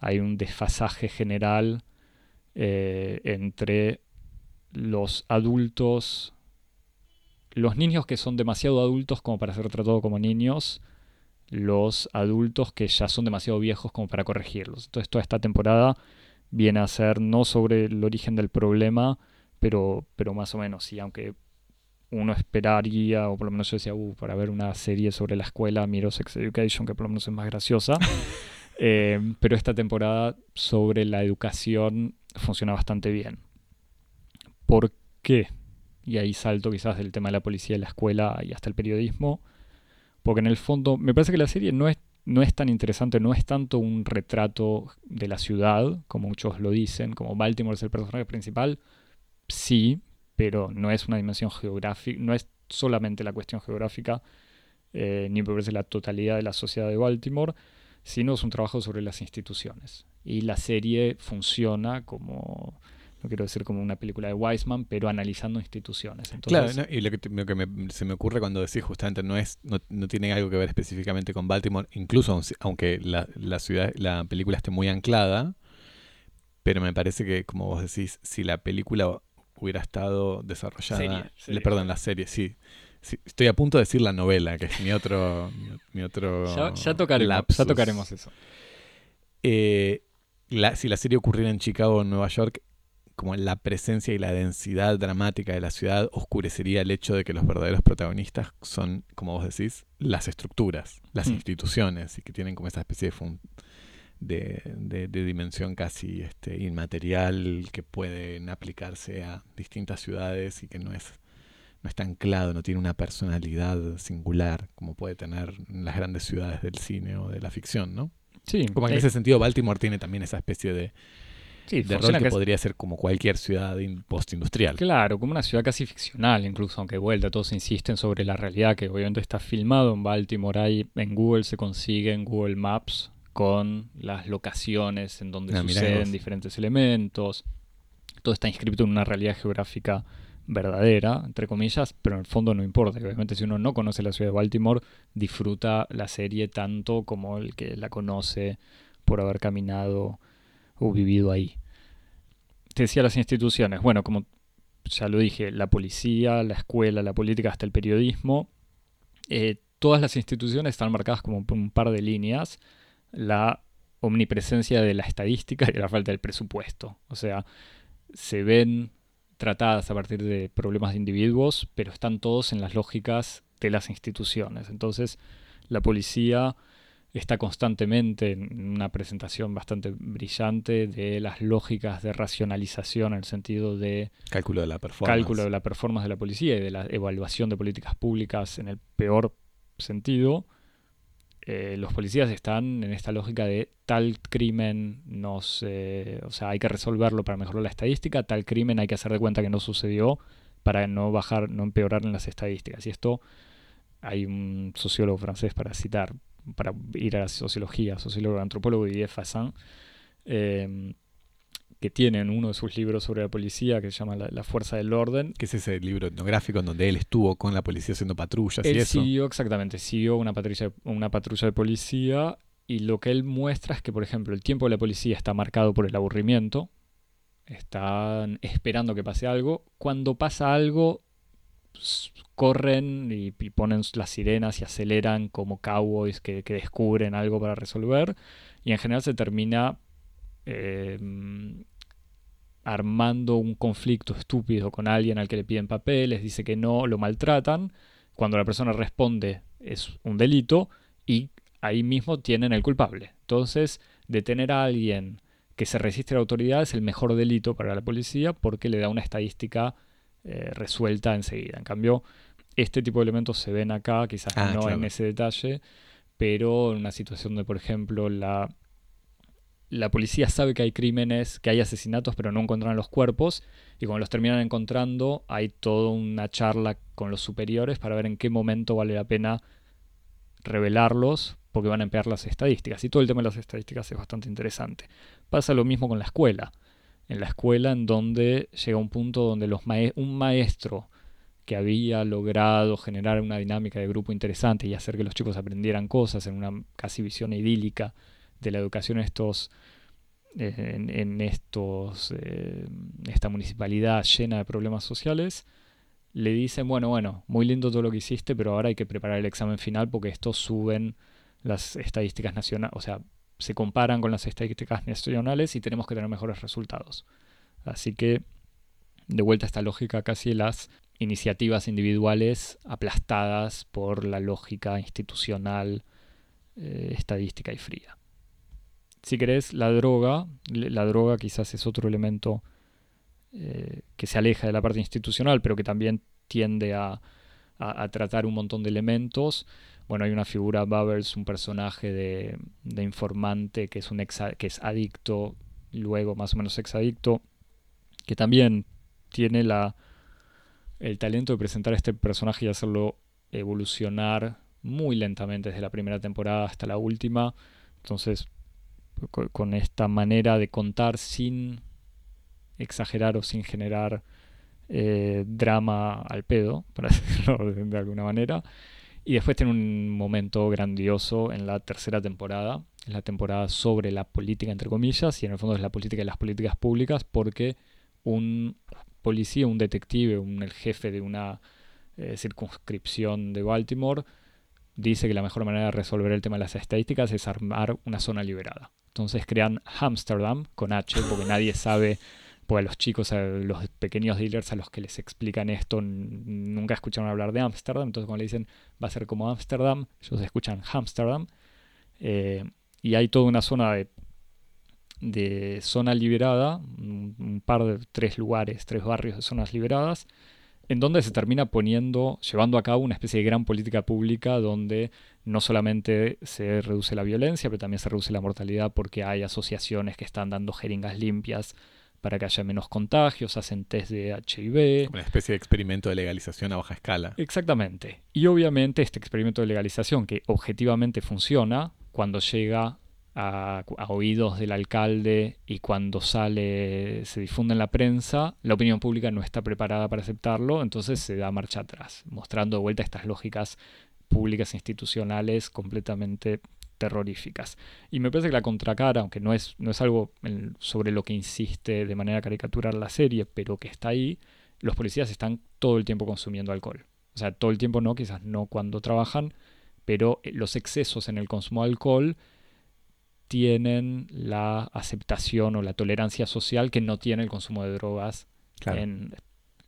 hay un desfasaje general eh, entre los adultos los niños que son demasiado adultos como para ser tratados como niños, los adultos que ya son demasiado viejos como para corregirlos. Entonces toda esta temporada viene a ser no sobre el origen del problema, pero, pero más o menos, sí, aunque uno esperaría, o por lo menos yo decía, uh, para ver una serie sobre la escuela, miro Sex Education, que por lo menos es más graciosa. Eh, pero esta temporada sobre la educación funciona bastante bien. ¿Por qué? y ahí salto quizás del tema de la policía y la escuela y hasta el periodismo, porque en el fondo me parece que la serie no es, no es tan interesante, no es tanto un retrato de la ciudad, como muchos lo dicen, como Baltimore es el personaje principal, sí, pero no es una dimensión geográfica, no es solamente la cuestión geográfica, eh, ni me parece la totalidad de la sociedad de Baltimore, sino es un trabajo sobre las instituciones. Y la serie funciona como no quiero decir como una película de Weisman, pero analizando instituciones. claro, y lo que, se me ocurre cuando decís justamente no es no, tiene algo que ver específicamente con Baltimore, incluso aunque la, ciudad, la película esté muy anclada, pero me parece que, como vos decís, si la película hubiera estado desarrollada, perdón, la serie, sí, Estoy a punto de decir la novela, que es mi otro. Mi, otro ya, tocaremos, ya tocaremos eso. Eh, si la serie ocurriera en Chicago o en Nueva York, como la presencia y la densidad dramática de la ciudad oscurecería el hecho de que los verdaderos protagonistas son, como vos decís, las estructuras, las mm. instituciones, y que tienen como esa especie de, de, de, dimensión casi este, inmaterial que pueden aplicarse a distintas ciudades y que no es, no está anclado, no tiene una personalidad singular como puede tener en las grandes ciudades del cine o de la ficción, ¿no? Sí, Como en eh, ese sentido Baltimore tiene también esa especie de, sí, de rol que casi- podría ser como cualquier ciudad in- postindustrial. Claro, como una ciudad casi ficcional, incluso, aunque de vuelta todos insisten sobre la realidad que obviamente está filmado en Baltimore. Ahí en Google se consigue en Google Maps con las locaciones en donde Ah, suceden diferentes elementos. Todo está inscrito en una realidad geográfica verdadera, entre comillas, pero en el fondo no importa. Obviamente, si uno no conoce la ciudad de Baltimore, disfruta la serie tanto como el que la conoce por haber caminado o vivido ahí. Te decía las instituciones. Bueno, como ya lo dije, la policía, la escuela, la política, hasta el periodismo. eh, todas las instituciones están marcadas como por un par de líneas. La omnipresencia de la estadística y de la falta del presupuesto. O sea, se ven tratadas a partir de problemas de individuos, pero están todos en las lógicas de las instituciones. Entonces, la policía está constantemente en una presentación bastante brillante de las lógicas de racionalización en el sentido de Cálculo de la performance. cálculo de la performance de la policía y de la evaluación de políticas públicas en el peor sentido, eh, los policías están en esta lógica de tal crimen nos, eh, o sea, hay que resolverlo para mejorar la estadística, tal crimen hay que hacer de cuenta que no sucedió para no bajar, no empeorar en las estadísticas. Y esto hay un sociólogo francés para citar, para ir a la sociología, sociólogo antropólogo Didier Fassin, eh, que tiene en uno de sus libros sobre la policía que se llama La, la Fuerza del Orden. Que es ese libro etnográfico en donde él estuvo con la policía haciendo patrullas y Él eso. siguió, exactamente, siguió una patrulla, una patrulla de policía y lo que él muestra es que, por ejemplo, el tiempo de la policía está marcado por el aburrimiento, están esperando que pase algo, cuando pasa algo corren y, y ponen las sirenas y aceleran como cowboys que, que descubren algo para resolver y en general se termina eh, armando un conflicto estúpido con alguien al que le piden papeles, dice que no, lo maltratan, cuando la persona responde es un delito y ahí mismo tienen el culpable. Entonces, detener a alguien que se resiste a la autoridad es el mejor delito para la policía porque le da una estadística eh, resuelta enseguida. En cambio, este tipo de elementos se ven acá, quizás Ah, no claro. en ese detalle, pero en una situación de, por ejemplo, la, la policía sabe que hay crímenes, que hay asesinatos, pero no encuentran los cuerpos, y cuando los terminan encontrando, hay toda una charla con los superiores para ver en qué momento vale la pena revelarlos, porque van a empeorar las estadísticas. Y todo el tema de las estadísticas es bastante interesante. Pasa lo mismo con la escuela. En la escuela en donde llega un punto donde los un maestro que había logrado generar una dinámica de grupo interesante y hacer que los chicos aprendieran cosas en una casi visión idílica de la educación en estos en, en estos eh, esta municipalidad llena de problemas sociales le dicen bueno bueno muy lindo todo lo que hiciste pero ahora hay que preparar el examen final porque estos suben las estadísticas nacionales o sea se comparan con las estadísticas nacionales y tenemos que tener mejores resultados así que de vuelta a esta lógica casi las iniciativas individuales aplastadas por la lógica institucional eh, estadística y fría si querés, la droga, la droga quizás es otro elemento eh, que se aleja de la parte institucional, pero que también tiende a, a- tratar un montón de elementos. Bueno, hay una figura, Bubbles, un personaje de, de informante que es, un exa- que es adicto, luego más o menos exadicto, que también tiene la, el talento de presentar a este personaje y hacerlo evolucionar muy lentamente desde la primera temporada hasta la última. Entonces, con esta manera de contar sin exagerar o sin generar eh, drama al pedo, para decirlo de, alguna manera. Y después tiene un momento grandioso en la tercera temporada, en la temporada sobre la política, entre comillas, y en el fondo es la política y las políticas públicas, porque un policía, un detective, un, el jefe de una eh, circunscripción de Baltimore, dice que la mejor manera de resolver el tema de las estadísticas es armar una zona liberada. Entonces crean Amsterdam con H, porque nadie sabe, porque los chicos, los pequeños dealers a los que les explican esto nunca escucharon hablar de Amsterdam, entonces cuando le dicen va a ser como Amsterdam, ellos escuchan Amsterdam, eh, y hay toda una zona de, de zona liberada, un par de tres lugares, tres barrios de zonas liberadas, en donde se termina poniendo, llevando a cabo una especie de gran política pública donde no solamente se reduce la violencia, pero también se reduce la mortalidad porque hay asociaciones que están dando jeringas limpias para que haya menos contagios, hacen test de HIV. Una especie de experimento de legalización a baja escala. Exactamente. Y obviamente este experimento de legalización que objetivamente funciona, cuando llega a, oídos del alcalde y cuando sale, se difunde en la prensa, la opinión pública no está preparada para aceptarlo, entonces se da marcha atrás, mostrando de vuelta estas lógicas públicas e institucionales completamente terroríficas. Y me parece que la contracara, aunque no es, no es algo sobre lo que insiste de manera caricatural la serie, pero que está ahí, los policías están todo el tiempo consumiendo alcohol. O sea, todo el tiempo no, quizás no cuando trabajan, pero eh, los excesos en el consumo de alcohol tienen la aceptación o la tolerancia social que no tiene el consumo de drogas en,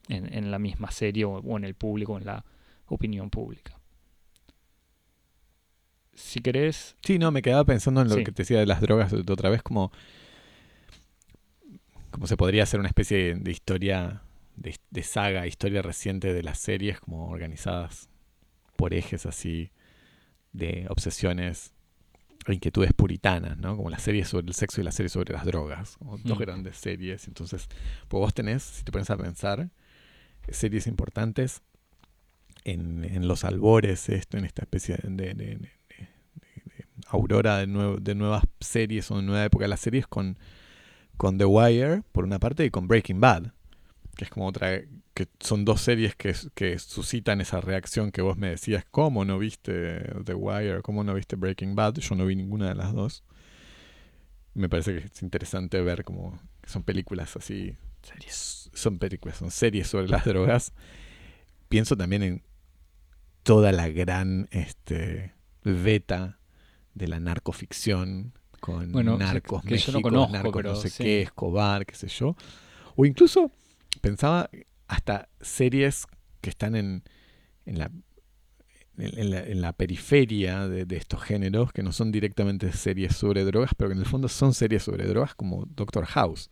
la misma serie o, en el público, en la opinión pública. Si querés... Sí, no, me quedaba pensando en lo que te decía de las drogas de otra vez, como, como se podría hacer una especie de, historia, de, de saga, historia reciente de las series, como organizadas por ejes así de obsesiones inquietudes puritanas, ¿no? Como las series sobre el sexo y las series sobre las drogas, dos mm. grandes series. Entonces, pues vos tenés, si te pones a pensar, series importantes en, los albores, esto, en esta especie de, aurora de, de, nuevas series o de nueva época de las series con, con The Wire, por una parte, y con Breaking Bad, que es como otra que son dos series que, que, suscitan esa reacción que vos me decías, ¿cómo no viste The Wire? ¿Cómo no viste Breaking Bad? Yo no vi ninguna de las dos. Me parece que es interesante ver como son películas así. Series. Son películas, son series sobre las drogas. Pienso también en toda la gran este, beta de la narcoficción con narcos que México, no narcos no sé qué, Escobar, qué sé yo. O incluso pensaba hasta series que están en, en, la, en, la, periferia de, estos géneros, que no son directamente series sobre drogas, pero que en el fondo son series sobre drogas como Doctor House,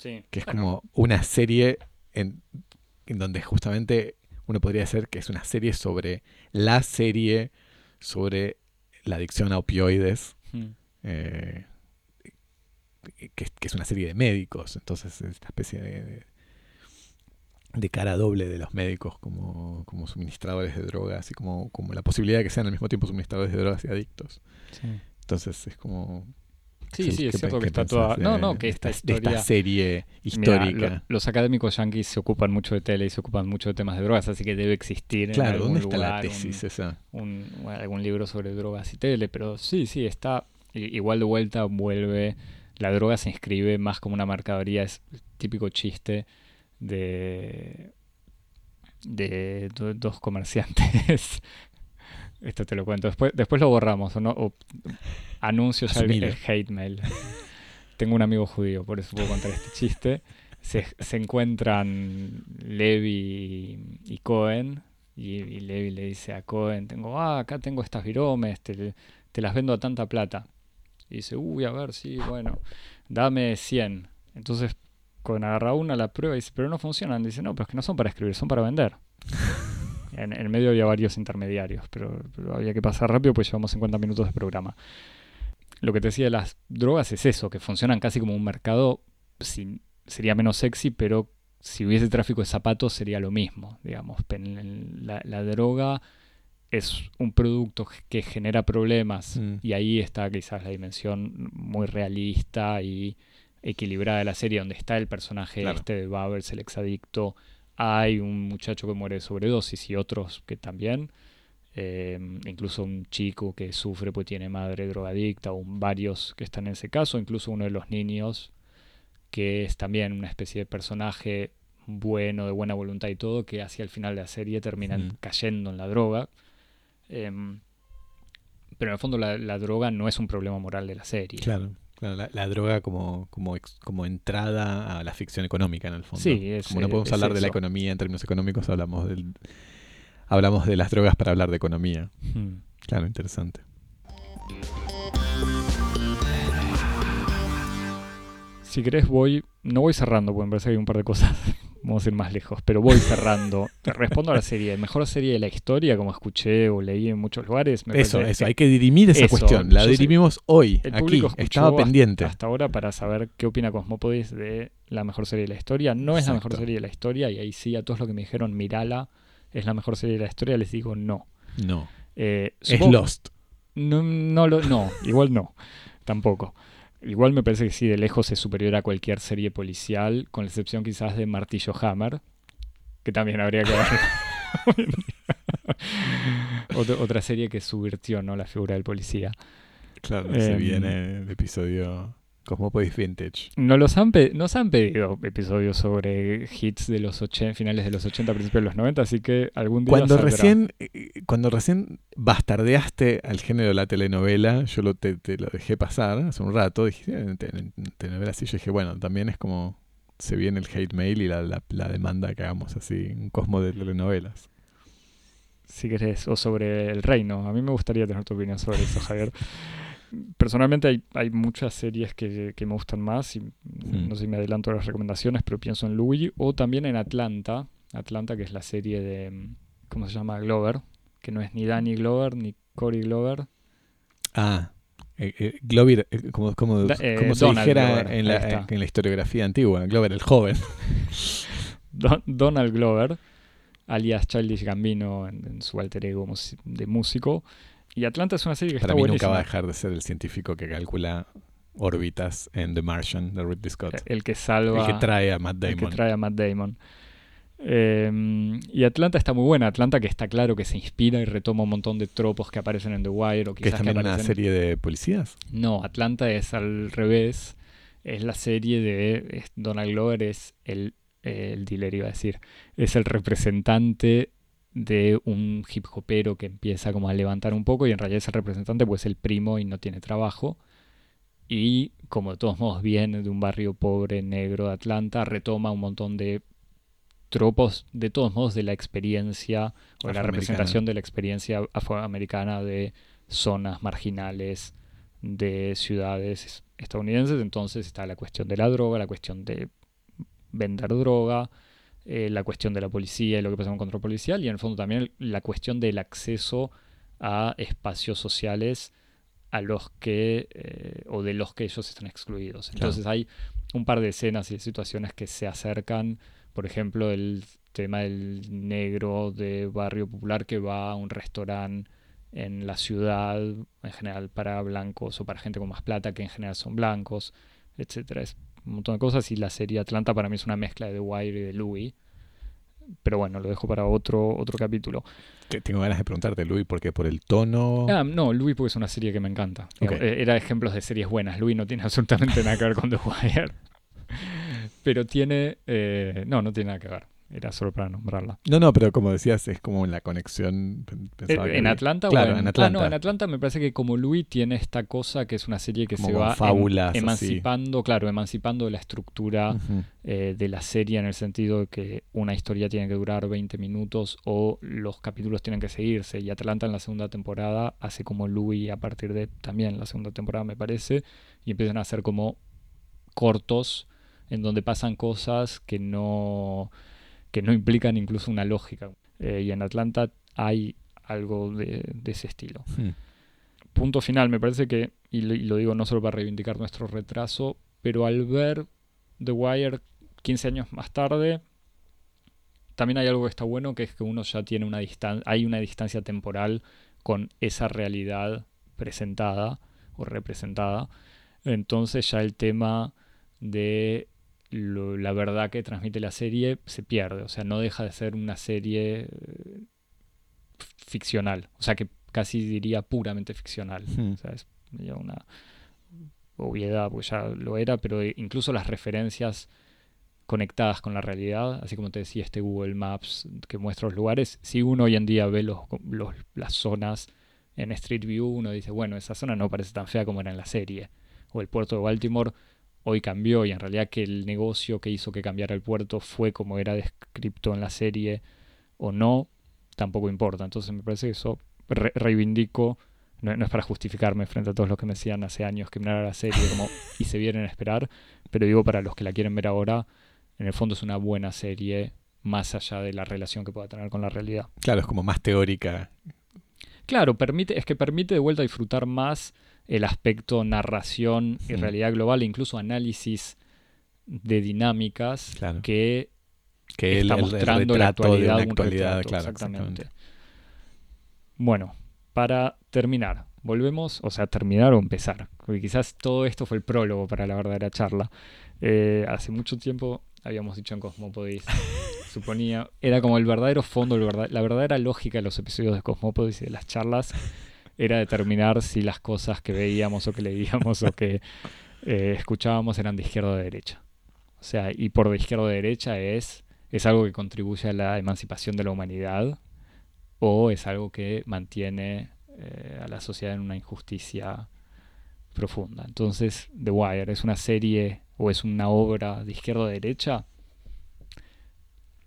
que es como una serie en, en donde justamente uno podría decir que es una serie sobre la serie sobre la adicción a opioides. Hmm. Eh, que, es una serie de médicos, entonces esta especie de, de cara doble de los médicos como, como suministradores de drogas y como, como la posibilidad de que sean al mismo tiempo suministradores de drogas y adictos. Entonces es como... Sí, sí, es cierto que está toda... No, no, que esta, historia... esta serie histórica. los académicos yanquis se ocupan mucho de tele y se ocupan mucho de temas de drogas, así que debe existir claro, en algún ¿dónde está la tesis esa? algún libro sobre drogas y tele, pero sí, sí, está... Igual de vuelta vuelve... La droga se inscribe más como una mercadería, es típico chiste de, de dos comerciantes. Esto te lo cuento. Después, después lo borramos. ¿o no? O anuncio ya el, hate mail. Tengo un amigo judío, por eso puedo contar este chiste. Se, se encuentran Levi y, Cohen. Y, Levi le dice a Cohen: tengo, ah, acá tengo estas viromes, te, te las vendo a tanta plata. Y dice, uy, a ver, sí, bueno, dame 100. Entonces con agarra una la prueba y dice, pero no funcionan. Dice, no, pero es que no son para escribir, son para vender. en, el medio había varios intermediarios, pero, había que pasar rápido, pues llevamos 50 minutos de programa. Lo que te decía de las drogas es eso, que funcionan casi como un mercado, sería menos sexy, pero si hubiese tráfico de zapatos sería lo mismo, digamos. La, la droga es un producto que genera problemas mm. y ahí está quizás la dimensión muy realista y equilibrada de la serie, donde está el personaje este de Babels, el exadicto, hay un muchacho que muere de sobredosis y otros que también, em, incluso un chico que sufre pues tiene madre drogadicta, o varios que están en ese caso, incluso uno de los niños que es también una especie de personaje bueno, de buena voluntad y todo, que hacia el final de la serie terminan cayendo en la droga. Em, pero en el fondo la, la, droga no es un problema moral de la serie. Claro la, droga como, como, como entrada a la ficción económica, en el fondo. Sí, como no podemos hablar de la economía en términos económicos, hablamos, del, hablamos de las drogas para hablar de economía. Hmm. Claro, interesante. Si querés voy no voy cerrando, porque me parece que hay un par de cosas, vamos a ir más lejos, pero voy cerrando. Respondo a la serie, mejor serie de la historia, como escuché o leí en muchos lugares. me Eso, eso, que hay que dirimir esa Eso, cuestión. La sé- dirimimos hoy, el aquí. público Estaba hasta- pendiente. Hasta ahora para saber qué opina Cosmopodis de la mejor serie de la historia. No es la mejor serie de la historia, y ahí sí, a todos los que me dijeron, mirala, es la mejor serie de la historia, les digo no. No. Eh, Es Lost. No, no, lo, no, igual no, tampoco. Igual me parece que sí, de lejos es superior a cualquier serie policial, con la excepción quizás de Martillo Hammer, que también habría que ver. otra, otra serie que subvirtió ¿no? la figura del policía. Claro, se Em, viene el episodio Cosmopolis Vintage. Nos, los han nos han pedido episodios sobre hits de los 80, finales de los 80, principios de los 90, así que algún día Cuando saldrá. recién, eh, cuando recién bastardeaste al género de la telenovela, yo lo, te, te lo dejé pasar hace un rato. Dije, "Eh, en telenovela sí, yo dije, bueno, también es como se viene el hate mail y la, la- la demanda que hagamos así, un cosmo de telenovelas. si querés, o sobre el reino. A mí me gustaría tener tu opinión sobre eso, Javier. Personalmente hay, hay muchas series que, que me gustan más y no sé si me adelanto a las recomendaciones, pero pienso en Louis o también en Atlanta. Atlanta, que es la serie de, mm, ¿cómo se llama? Glover, que no es ni Danny Glover ni Cory Glover. Ah, eh, eh, Glover, eh, como, como, Da- como se Donald dijera Glover, en la, en la historiografía antigua, Glover el joven. Don- Donald Glover, alias Childish Gambino en, en su alter ego de músico. Y Atlanta es una serie que Para está mí buenísima. nunca va a dejar de ser el científico que calcula órbitas en The Martian de Ridley Scott. El que salva. el que trae a Matt el Damon. que trae a Matt Damon. Eh, y Atlanta está muy buena. Atlanta que está claro que se inspira y retoma un montón de tropos que aparecen en The Wire o que es quizás que también una serie de policías. No, Atlanta es al revés. Es la serie de es- Donald Glover es el, el dealer iba a decir, es el representante de un hip hopero que empieza como a levantar un poco y en realidad es el representante pues el primo y no tiene trabajo. Y como de todos modos viene de un barrio pobre negro de Atlanta, retoma un montón de tropos, de todos modos, de la experiencia o de la representación de la experiencia afroamericana de zonas marginales, de ciudades estadounidenses. Entonces está la cuestión de la droga, la cuestión de vender droga, eh, la cuestión de la policía y lo que pasa con control policial, y en el fondo también la cuestión del acceso a espacios sociales a los que, eh, o de los que ellos están excluidos. Claro. Entonces hay un par de escenas y de situaciones que se acercan, por ejemplo, el tema del negro de barrio popular que va a un restaurante en la ciudad, en general para blancos o para gente con más plata, que en general son blancos, etcétera. Es un montón de cosas y la serie Atlanta para mí es una mezcla de The Wire y de Louis. Pero bueno, lo dejo para otro, otro capítulo. Te- Tengo ganas de preguntarte, Luis, porque por el tono. Ah, no, Louis porque es una serie que me encanta. Eh, Era ejemplos de series buenas. Louis no tiene absolutamente nada que ver con The Wire. Pero tiene... eh, no, no tiene nada que ver. Era solo para nombrarla. No, no, pero como decías, es como la conexión. que ¿En Atlanta Claro, o en, en Ah, Atlanta. no, en Atlanta me parece que como Louis tiene esta cosa que es una serie que Como se va em- fábulas, así. emancipando, claro, emancipando la estructura eh, de la serie en el sentido de que una historia tiene que durar 20 minutos o los capítulos tienen que seguirse. Y Atlanta en la segunda temporada hace como Louis a partir de también la segunda temporada me parece y empiezan a hacer como cortos en donde pasan cosas que no que no implican incluso una lógica. Eh, y en Atlanta hay algo de, de ese estilo Hmm. punto final, me parece que, y lo, y lo digo no solo para reivindicar nuestro retraso, pero al ver The Wire 15 años más tarde, también hay algo que está bueno, que es que uno ya tiene una distancia, hay una distancia temporal con esa realidad presentada o representada. Entonces ya el tema de lo- la verdad que transmite la serie se pierde, o sea, no deja de ser una serie eh, ficcional, o sea que casi diría puramente ficcional. Hmm. O sea, es ya una obviedad, porque ya lo era, pero incluso las referencias conectadas con la realidad, así como te decía este Google Maps que muestra los lugares, si uno hoy en día ve los, los- las zonas en Street View, uno dice, bueno, esa zona no parece tan fea como era en la serie. O el puerto de Baltimore hoy cambió y en realidad que el negocio que hizo que cambiara el puerto fue como era descrito en la serie o no, tampoco importa. Entonces me parece que eso re- reivindico no, es para justificarme frente a todos los que me decían hace años que mirara la serie como, y se vienen a esperar, pero digo para los que la quieren ver ahora, en el fondo es una buena serie más allá de la relación que pueda tener con la realidad. Claro, es como más teórica. Claro, permite, es que permite de vuelta disfrutar más el aspecto narración y realidad global, incluso análisis de dinámicas que, que está mostrando la actualidad, actualidad claro, exactamente. Bueno, para terminar, volvemos, o sea, terminar o empezar, porque quizás todo esto fue el prólogo para la verdadera charla. Eh, hace mucho tiempo habíamos dicho en Cosmopodis, suponía, era como el verdadero fondo, la verdadera lógica de los episodios de Cosmopodis y de las charlas era determinar si las cosas que veíamos o que leíamos o que eh, escuchábamos eran de izquierda o de derecha. O sea, y por de izquierda o de derecha es, es algo que contribuye a la emancipación de la humanidad o es algo que mantiene eh, a la sociedad en una injusticia profunda. Entonces, The Wire es una serie o es una obra de izquierda o de derecha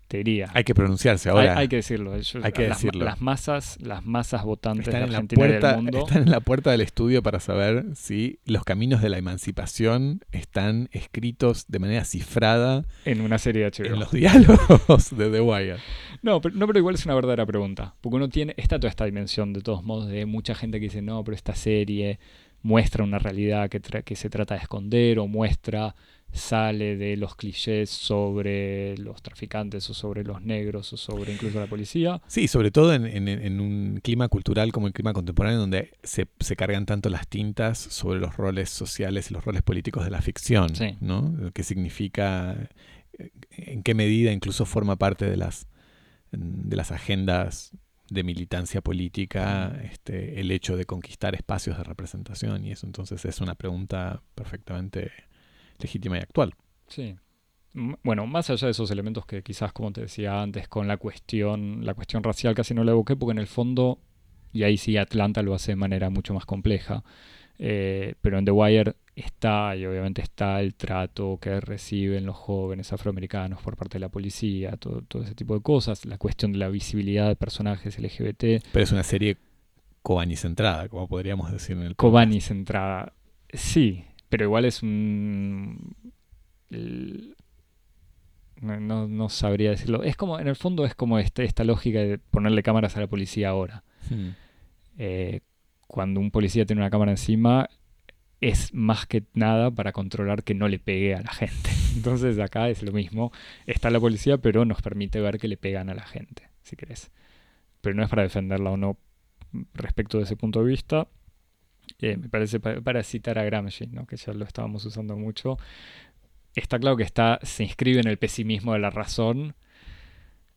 te diría. Hay que pronunciarse ahora. Hay, que decirlo. hay que las, decirlo. Las masas, las masas votantes de Argentina y del mundo están en la puerta del estudio para saber si los caminos de la emancipación están escritos de manera cifrada en una serie de HBO. En los diálogos de The Wire. No, pero, no, pero igual es una verdadera pregunta. Porque uno tiene, está toda esta dimensión de todos modos de mucha gente que dice, no, pero esta serie muestra una realidad que, que se trata de esconder o muestra sale de los clichés sobre los traficantes o sobre los negros o sobre incluso la policía. Sí, sobre todo en, un clima cultural como el clima contemporáneo donde se, cargan tanto las tintas sobre los roles sociales y los roles políticos de la ficción, ¿no? ¿Qué significa, en qué medida incluso forma parte de las, de las agendas de militancia política este, el hecho de conquistar espacios de representación y eso entonces es una pregunta perfectamente legítima y actual. Sí. Bueno, más allá de esos elementos que quizás, como te decía antes, con la cuestión, la cuestión racial casi no la evoqué, porque en el fondo, y ahí sí Atlanta lo hace de manera mucho más compleja, eh, pero en The Wire está, y obviamente está el trato que reciben los jóvenes afroamericanos por parte de la policía, todo, todo ese tipo de cosas, la cuestión de la visibilidad de personajes LGBT. Pero es una serie Kobani centrada, como podríamos decir en el Kobani centrada, sí, pero igual es un... No, sabría decirlo. Es como, en el fondo es como este, esta lógica de ponerle cámaras a la policía ahora. Hmm. Eh, cuando un policía tiene una cámara encima, es más que nada para controlar que no le pegue a la gente. Entonces acá es lo mismo. Está la policía, pero nos permite ver que le pegan a la gente, si querés. Pero no es para defenderla o no respecto de ese punto de vista. Eh, me parece para, citar a Gramsci, ¿no? que ya lo estábamos usando mucho, está claro que está, se inscribe en el pesimismo de la razón.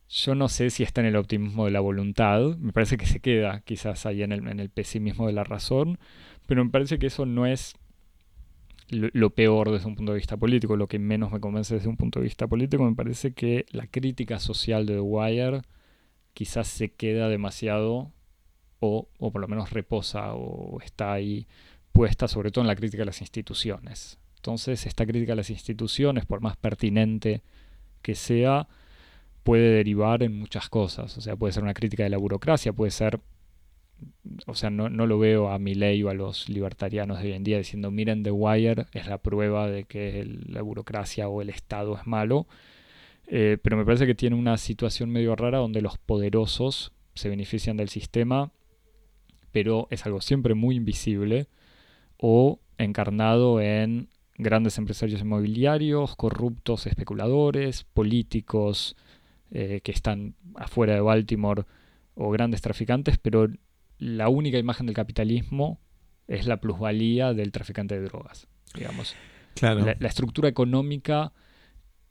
Yo no sé si está en el optimismo de la voluntad, me parece que se queda quizás ahí en el, en el pesimismo de la razón, pero me parece que eso no es lo, peor desde un punto de vista político, lo que menos me convence desde un punto de vista político, me parece que la crítica social de The Wire quizás se queda demasiado o, por lo menos reposa o está ahí puesta sobre todo en la crítica a las instituciones. Entonces, esta crítica a las instituciones, por más pertinente que sea, puede derivar en muchas cosas. O sea, puede ser una crítica de la burocracia, puede ser, o sea, no, lo veo a ley o a los libertarianos de hoy en día diciendo, miren, The Wire es la prueba de que la burocracia o el Estado es malo. Eh, pero me parece que tiene una situación medio rara donde los poderosos se benefician del sistema pero es algo siempre muy invisible o encarnado en grandes empresarios inmobiliarios, corruptos especuladores, políticos eh, que están afuera de Baltimore o grandes traficantes, pero la única imagen del capitalismo es la plusvalía del traficante de drogas, digamos. Claro. la estructura económica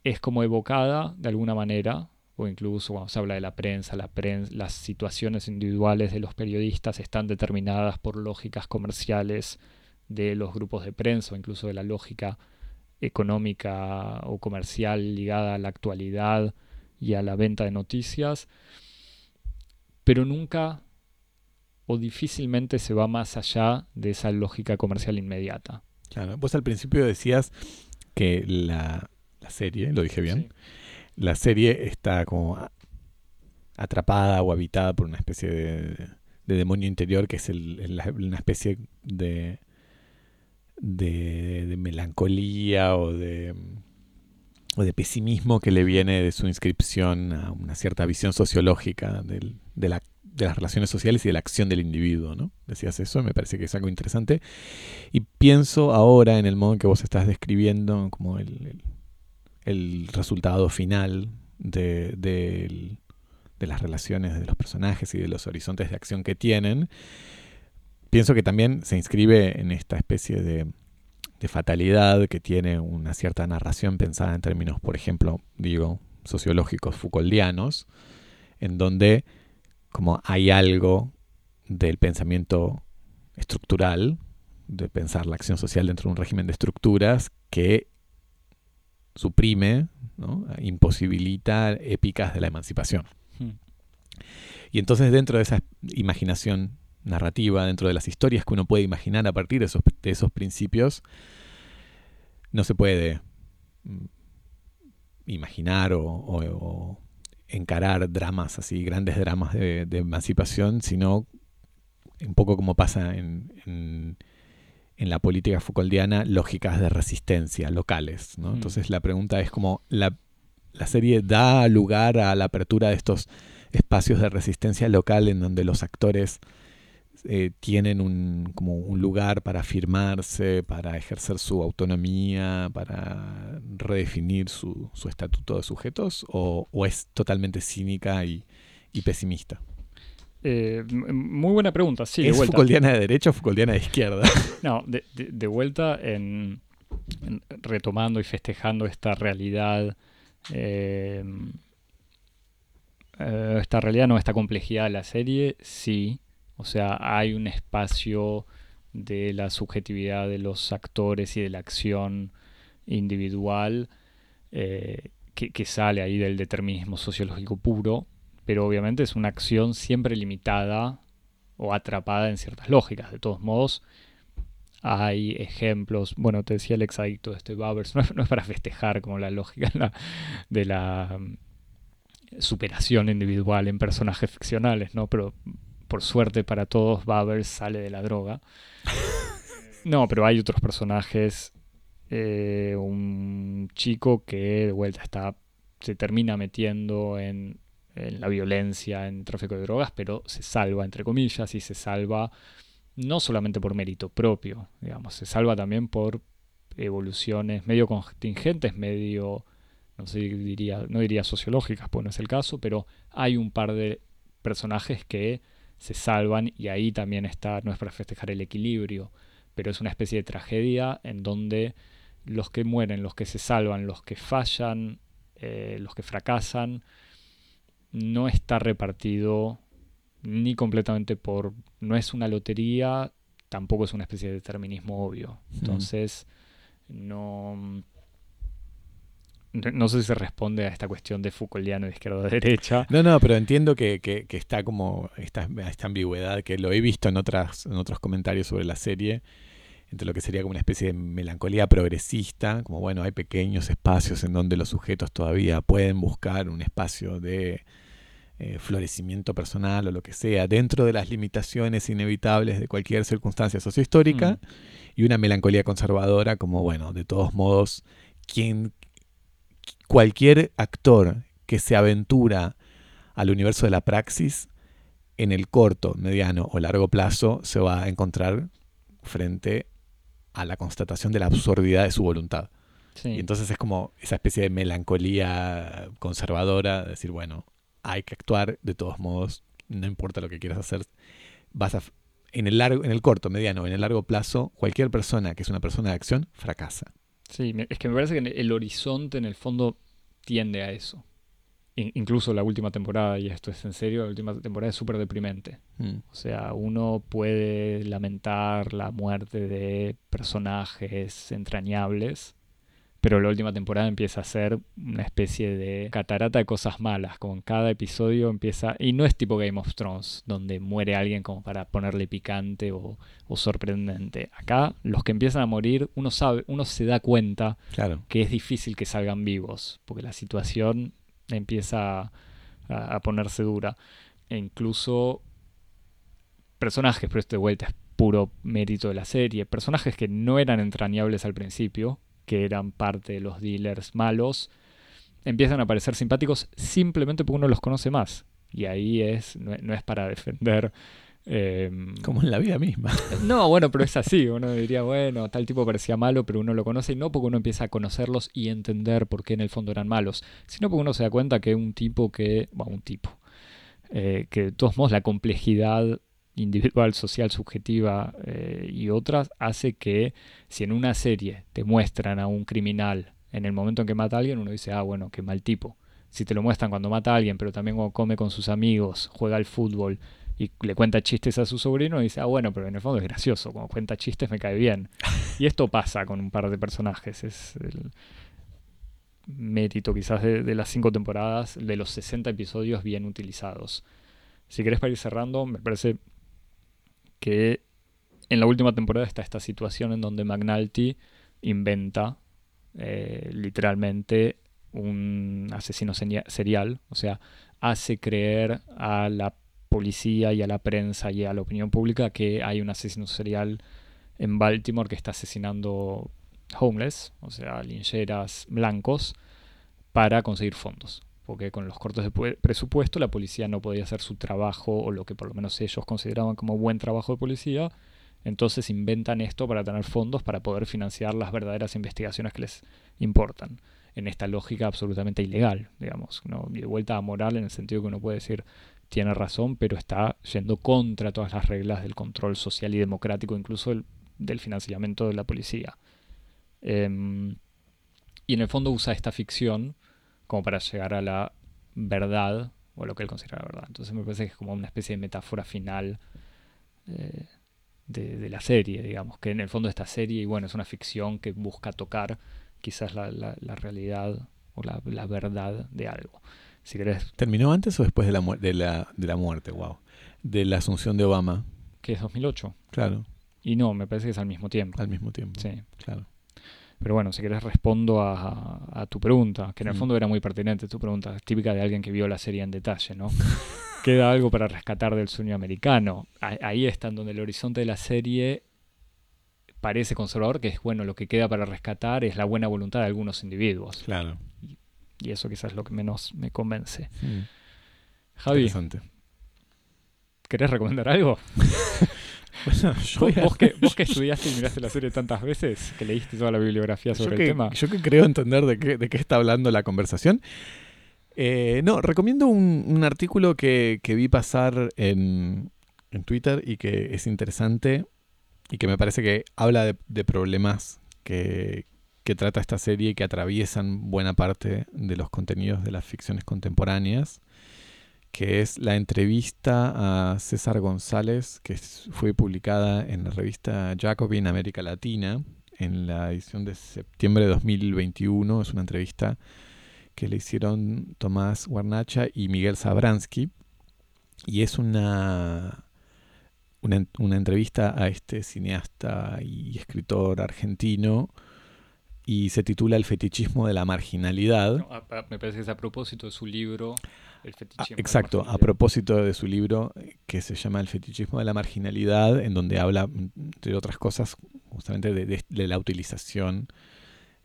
es como evocada de alguna manera o incluso cuando se habla de la prensa, la las situaciones individuales de los periodistas están determinadas por lógicas comerciales de los grupos de prensa o incluso de la lógica económica o comercial ligada a la actualidad y a la venta de noticias, pero nunca o difícilmente se va más allá de esa lógica comercial inmediata. Claro, vos al principio decías que la, serie, lo dije bien, la serie está como atrapada o habitada por una especie de, demonio interior, que es una especie de, de, melancolía o de, o de pesimismo que le viene de su inscripción a una cierta visión sociológica de, la, de, las relaciones sociales y de la acción del individuo. ¿no? Decías eso, me parece que es algo interesante. Y pienso ahora en el modo en que vos estás describiendo como el, el resultado final de, de, las relaciones de los personajes y de los horizontes de acción que tienen, pienso que también se inscribe en esta especie de, de fatalidad que tiene una cierta narración pensada en términos, por ejemplo, digo, sociológicos Foucauldianos, en donde como hay algo del pensamiento estructural, de pensar la acción social dentro de un régimen de estructuras que suprime, imposibilita épicas de la emancipación. Hmm. Y entonces dentro de esa imaginación narrativa, dentro de las historias que uno puede imaginar a partir de esos, esos principios, no se puede mm, imaginar o, encarar dramas así, grandes dramas de, emancipación, sino un poco como pasa en en la política Foucauldiana lógicas de resistencia locales. ¿no? Mm. Entonces la pregunta es cómo la, serie da lugar a la apertura de estos espacios de resistencia local en donde los actores eh, tienen un, como un lugar para afirmarse, para ejercer su autonomía, para redefinir su, estatuto de sujetos, o, es totalmente cínica y pesimista. Eh, muy buena pregunta, sí. ¿Es de Foucauldiana de derecha o Foucauldiana de izquierda? no, de, vuelta en, retomando y festejando esta realidad, eh, esta realidad, no, esta complejidad de la serie, sí. O sea, hay un espacio de la subjetividad de los actores y de la acción individual que, que sale ahí del determinismo sociológico puro pero obviamente es una acción siempre limitada o atrapada en ciertas lógicas. De todos modos, hay ejemplos, bueno, te decía el exadicto de este Babers, no es, para festejar como la lógica de la mm, superación individual en personajes ficcionales, ¿no? Pero por suerte para todos, Babers sale de la droga. No, pero hay otros personajes. Eh, un chico que de vuelta está. se termina metiendo en en la violencia, en tráfico de drogas, pero se salva, entre comillas, y se salva no solamente por mérito propio, digamos, se salva también por evoluciones medio contingentes, medio, no sé, diría, no diría sociológicas, pues no es el caso, pero hay un par de personajes que se salvan y ahí también está, no es para festejar el equilibrio, pero es una especie de tragedia en donde los que mueren, los que se salvan, los que fallan, eh, los que fracasan, no está repartido ni completamente por... no es una lotería, tampoco es una especie de determinismo obvio. Entonces, no... No sé si se responde a esta cuestión de Foucauldiano de izquierda a derecha. No, no, pero entiendo que, está como esta, esta, ambigüedad, que lo he visto en, otras, en otros comentarios sobre la serie, entre lo que sería como una especie de melancolía progresista, como bueno, hay pequeños espacios en donde los sujetos todavía pueden buscar un espacio de eh, florecimiento personal o lo que sea, dentro de las limitaciones inevitables de cualquier circunstancia sociohistórica, mm. y una melancolía conservadora como, bueno, de todos modos, quien, cualquier actor que se aventura al universo de la praxis, en el corto, mediano o largo plazo, se va a encontrar frente a la constatación de la absurdidad de su voluntad. Y entonces es como esa especie de melancolía conservadora, de decir, bueno, hay que actuar de todos modos, no importa lo que quieras hacer, vas a, en el largo, en el corto, mediano, en el largo plazo, cualquier persona que es una persona de acción fracasa. Sí, es que me parece que el horizonte en el fondo tiende a eso. incluso la última temporada, y esto es en serio, la última temporada es súper deprimente. Mm. O sea, uno puede lamentar la muerte de personajes entrañables, pero la última temporada empieza a ser una especie de catarata de cosas malas, con cada episodio empieza, y no es tipo Game of Thrones, donde muere alguien como para ponerle picante o, sorprendente. Acá los que empiezan a morir, uno sabe, uno se da cuenta que es difícil que salgan vivos, porque la situación empieza a, a ponerse dura. E incluso personajes, pero esto de vuelta es puro mérito de la serie, personajes que no eran entrañables al principio, que eran parte de los dealers malos, empiezan a parecer simpáticos simplemente porque uno los conoce más. Y ahí es, no, es para defender... Em, Como en la vida misma. No, bueno, pero es así. Uno diría, bueno, tal tipo parecía malo, pero uno lo conoce y no porque uno empieza a conocerlos y entender por qué en el fondo eran malos, sino porque uno se da cuenta que un tipo que, bueno, un tipo, eh, que de todos modos la complejidad individual, social, subjetiva eh, y otras hace que si en una serie te muestran a un criminal en el momento en que mata a alguien, uno dice, ah, bueno, qué mal tipo. Si te lo muestran cuando mata a alguien, pero también cuando come con sus amigos, juega al fútbol y le cuenta chistes a su sobrino, dice, ah, bueno, pero en el fondo es gracioso, cuando cuenta chistes me cae bien. Y esto pasa con un par de personajes, es el mérito quizás de, de las cinco temporadas, de los 60 episodios bien utilizados. Si querés para ir cerrando, me parece que en la última temporada está esta situación en donde McNulty inventa eh, literalmente un asesino serial, o sea, hace creer a la policía y a la prensa y a la opinión pública que hay un asesino serial en Baltimore que está asesinando homeless, o sea, lincheras blancos, para conseguir fondos. Porque con los cortos de presupuesto la policía no podía hacer su trabajo, o lo que por lo menos ellos consideraban como buen trabajo de policía, entonces inventan esto para tener fondos para poder financiar las verdaderas investigaciones que les importan. En esta lógica absolutamente ilegal, digamos. ¿no? De vuelta a moral en el sentido que uno puede decir, tiene razón, pero está yendo contra todas las reglas del control social y democrático, incluso del financiamiento de la policía. Em, y en el fondo usa esta ficción como para llegar a la verdad, o lo que él considera verdad. Entonces me parece que es como una especie de metáfora final. Eh, de, la serie, digamos, que en el fondo esta serie, y bueno, es una ficción que busca tocar quizás la, realidad o la, verdad de algo. Si querés. ¿Terminó antes o después de la, de la, de la muerte? Wow. De la asunción de Obama. Que es 2008. Claro. Y no, me parece que es al mismo tiempo. Al mismo tiempo. Sí. Claro. Pero bueno, si querés respondo a, tu pregunta, que en el fondo era muy pertinente tu pregunta, típica de alguien que vio la serie en detalle, ¿no? Queda algo para rescatar del sueño americano. Ahí está, en donde el horizonte de la serie parece conservador, que es bueno, lo que queda para rescatar es la buena voluntad de algunos individuos. Claro. Y, eso quizás es lo que menos me convence. Mm. Javi, ¿querés recomendar algo? ¿Vos, que, estudiaste y miraste la serie tantas veces, que leíste toda la bibliografía sobre el tema. Yo que creo entender de qué, de qué está hablando la conversación. Eh, no, recomiendo un, artículo que, vi pasar en, Twitter y que es interesante y que me parece que habla de, problemas que, que, trata esta serie y que atraviesan buena parte de los contenidos de las ficciones contemporáneas que es la entrevista a César González, que fue publicada en la revista Jacobin América Latina, en la edición de septiembre de 2021. Es una entrevista que le hicieron Tomás Guarnacha y Miguel Sabransky. Y es una, una, entrevista a este cineasta y escritor argentino y se titula El fetichismo de la marginalidad. me parece que es a propósito de su libro Ah, exacto, a propósito de su libro que se llama El fetichismo de la marginalidad, en donde habla, entre otras cosas, justamente de, la utilización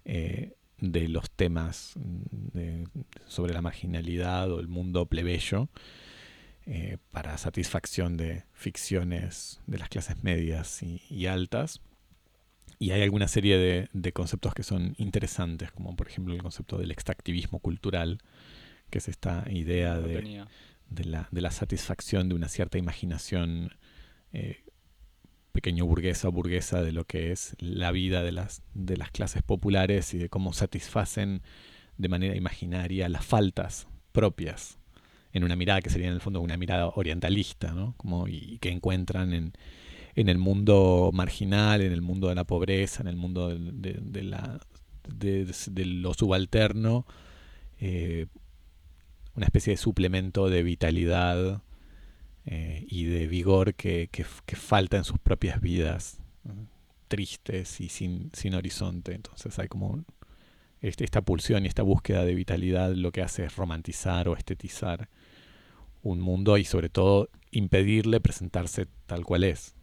eh, de los temas mm, sobre la marginalidad o el mundo plebeyo eh, para satisfacción de ficciones de las clases medias y, altas. Y hay alguna serie de, de, conceptos que son interesantes, como por ejemplo el concepto del extractivismo cultural, que es esta idea de, la, satisfacción de una cierta imaginación eh, pequeño burguesa o burguesa de lo que es la vida de las, de las clases populares y de cómo satisfacen de manera imaginaria las faltas propias en una mirada que sería en el fondo una mirada orientalista, ¿no? Como, y, que encuentran en, el mundo marginal, en el mundo de la pobreza, en el mundo de, la, de, lo subalterno, eh, una especie de suplemento de vitalidad eh, y de vigor que, falta en sus propias vidas, tristes y sin, sin, horizonte. Entonces hay como este, esta pulsión y esta búsqueda de vitalidad lo que hace es romantizar o estetizar un mundo y sobre todo impedirle presentarse tal cual es.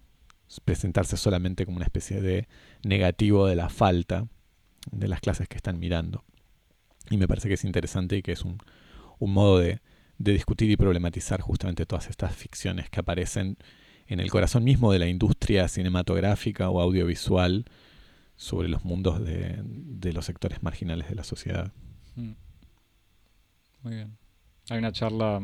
Presentarse solamente como una especie de negativo de la falta de las clases que están mirando. Y me parece que es interesante y que es un, un modo de, discutir y problematizar justamente todas estas ficciones que aparecen en el corazón mismo de la industria cinematográfica o audiovisual sobre los mundos de, de los sectores marginales de la sociedad. Mm. Muy bien. Hay una charla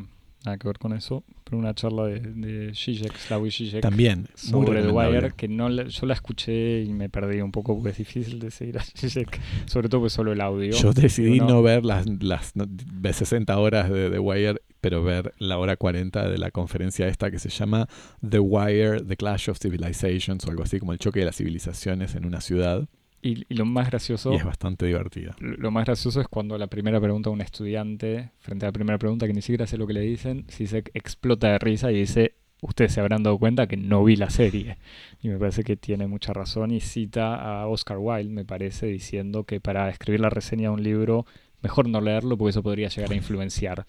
nada que ver con eso, pero una charla de, de Zizek, Slavoj Zizek, También, sobre The. Wire, que no la- yo la escuché y me perdí un poco porque es difícil de seguir a Zizek, sobre todo porque solo el audio. Yo decidí no ver las, las no- de 60 horas de The Wire, pero ver la hora 40 de la conferencia esta que se llama The Wire, The Clash of Civilizations, o algo así como el choque de las civilizaciones en una ciudad. Y, y lo más gracioso, Y es bastante divertida. lo más gracioso es cuando la primera pregunta a un estudiante, frente a la primera pregunta que ni siquiera sé lo que le dicen, Zizek explota de risa y dice, ustedes se habrán dado cuenta que no vi la serie. Y me parece que tiene mucha razón y cita a Oscar Wilde, me parece, diciendo que para escribir la reseña de un libro, mejor no leerlo porque eso podría llegar a influenciar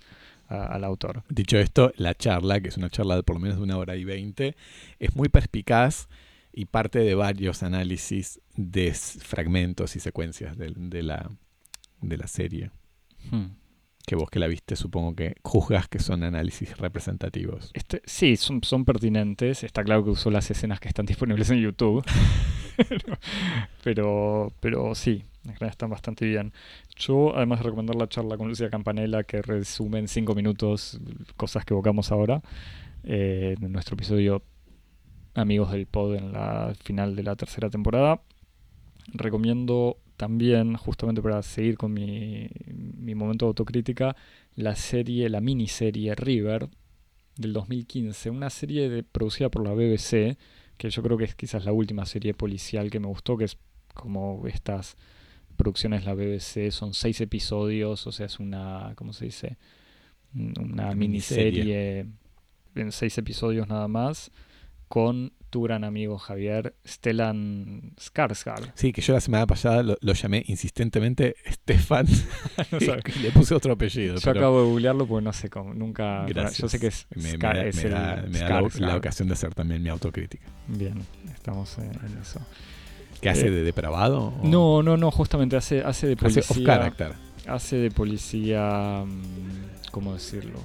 a- al autor. Dicho esto, la charla, que es una charla de por lo menos de una hora y veinte, es muy perspicaz y parte de varios análisis de fragmentos y secuencias de, de la, de la serie. Hmm. Que vos que la viste, supongo que juzgas que son análisis representativos. Este, sí, son, son pertinentes. Está claro que usó las escenas que están disponibles en YouTube. pero, pero sí, en general están bastante bien. Yo, además de recomendar la charla con Lucía Campanella, que resume en cinco minutos cosas que evocamos ahora, eh, en nuestro episodio Amigos del Pod en la final de la tercera temporada, recomiendo también, justamente para seguir con mi, mi momento de autocrítica, la serie, la miniserie River del 2015, una serie de- producida por la BBC, que yo creo que es quizás la última serie policial que me gustó, que es como estas producciones de la BBC, son seis episodios, o sea, es una, ¿cómo se dice? Una Una miniserie en seis episodios nada más, con tu gran amigo Javier Stellan Skarsgård. Sí, que yo la semana pasada lo, lo llamé insistentemente Stefan No sabe. y le puse otro apellido. Yo pero acabo de googlearlo porque no sé cómo, nunca... gracias. Yo sé que es, me, me da, es me el da- me da la- ocasión de hacer también mi autocrítica. Bien, estamos en, eso. ¿Qué hace Eh, de depravado? o No, no, no, justamente hace, hace de hace policía. off character. hace de policía. mm, ¿Cómo decirlo?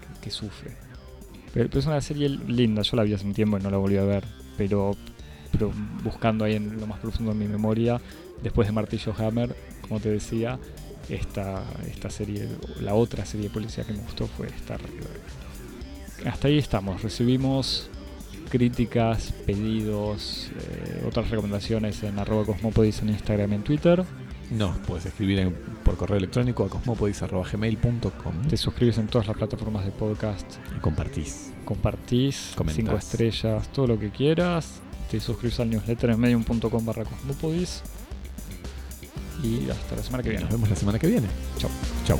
Que, que sufre. Pero, es una serie linda, yo la vi hace un tiempo y no la volví a ver. Pero, pero buscando ahí en lo más profundo de mi memoria, después de Martillo Hammer, como te decía, esta, esta serie, la otra serie de policía que me gustó fue esta. Hasta ahí estamos. Recibimos críticas, pedidos, eh, otras recomendaciones en arroba cosmopodis en Instagram y en Twitter. No, puedes escribir en- por correo electrónico a cosmopodis.gmail.com Te suscribes en todas las plataformas de podcast, y compartís. compartís, Comentás. cinco estrellas, todo lo que quieras. Te suscribes al newsletter en medium.com barra cosmopodis. Y hasta la semana que viene. Nos vemos la semana que viene. Chau. Chau.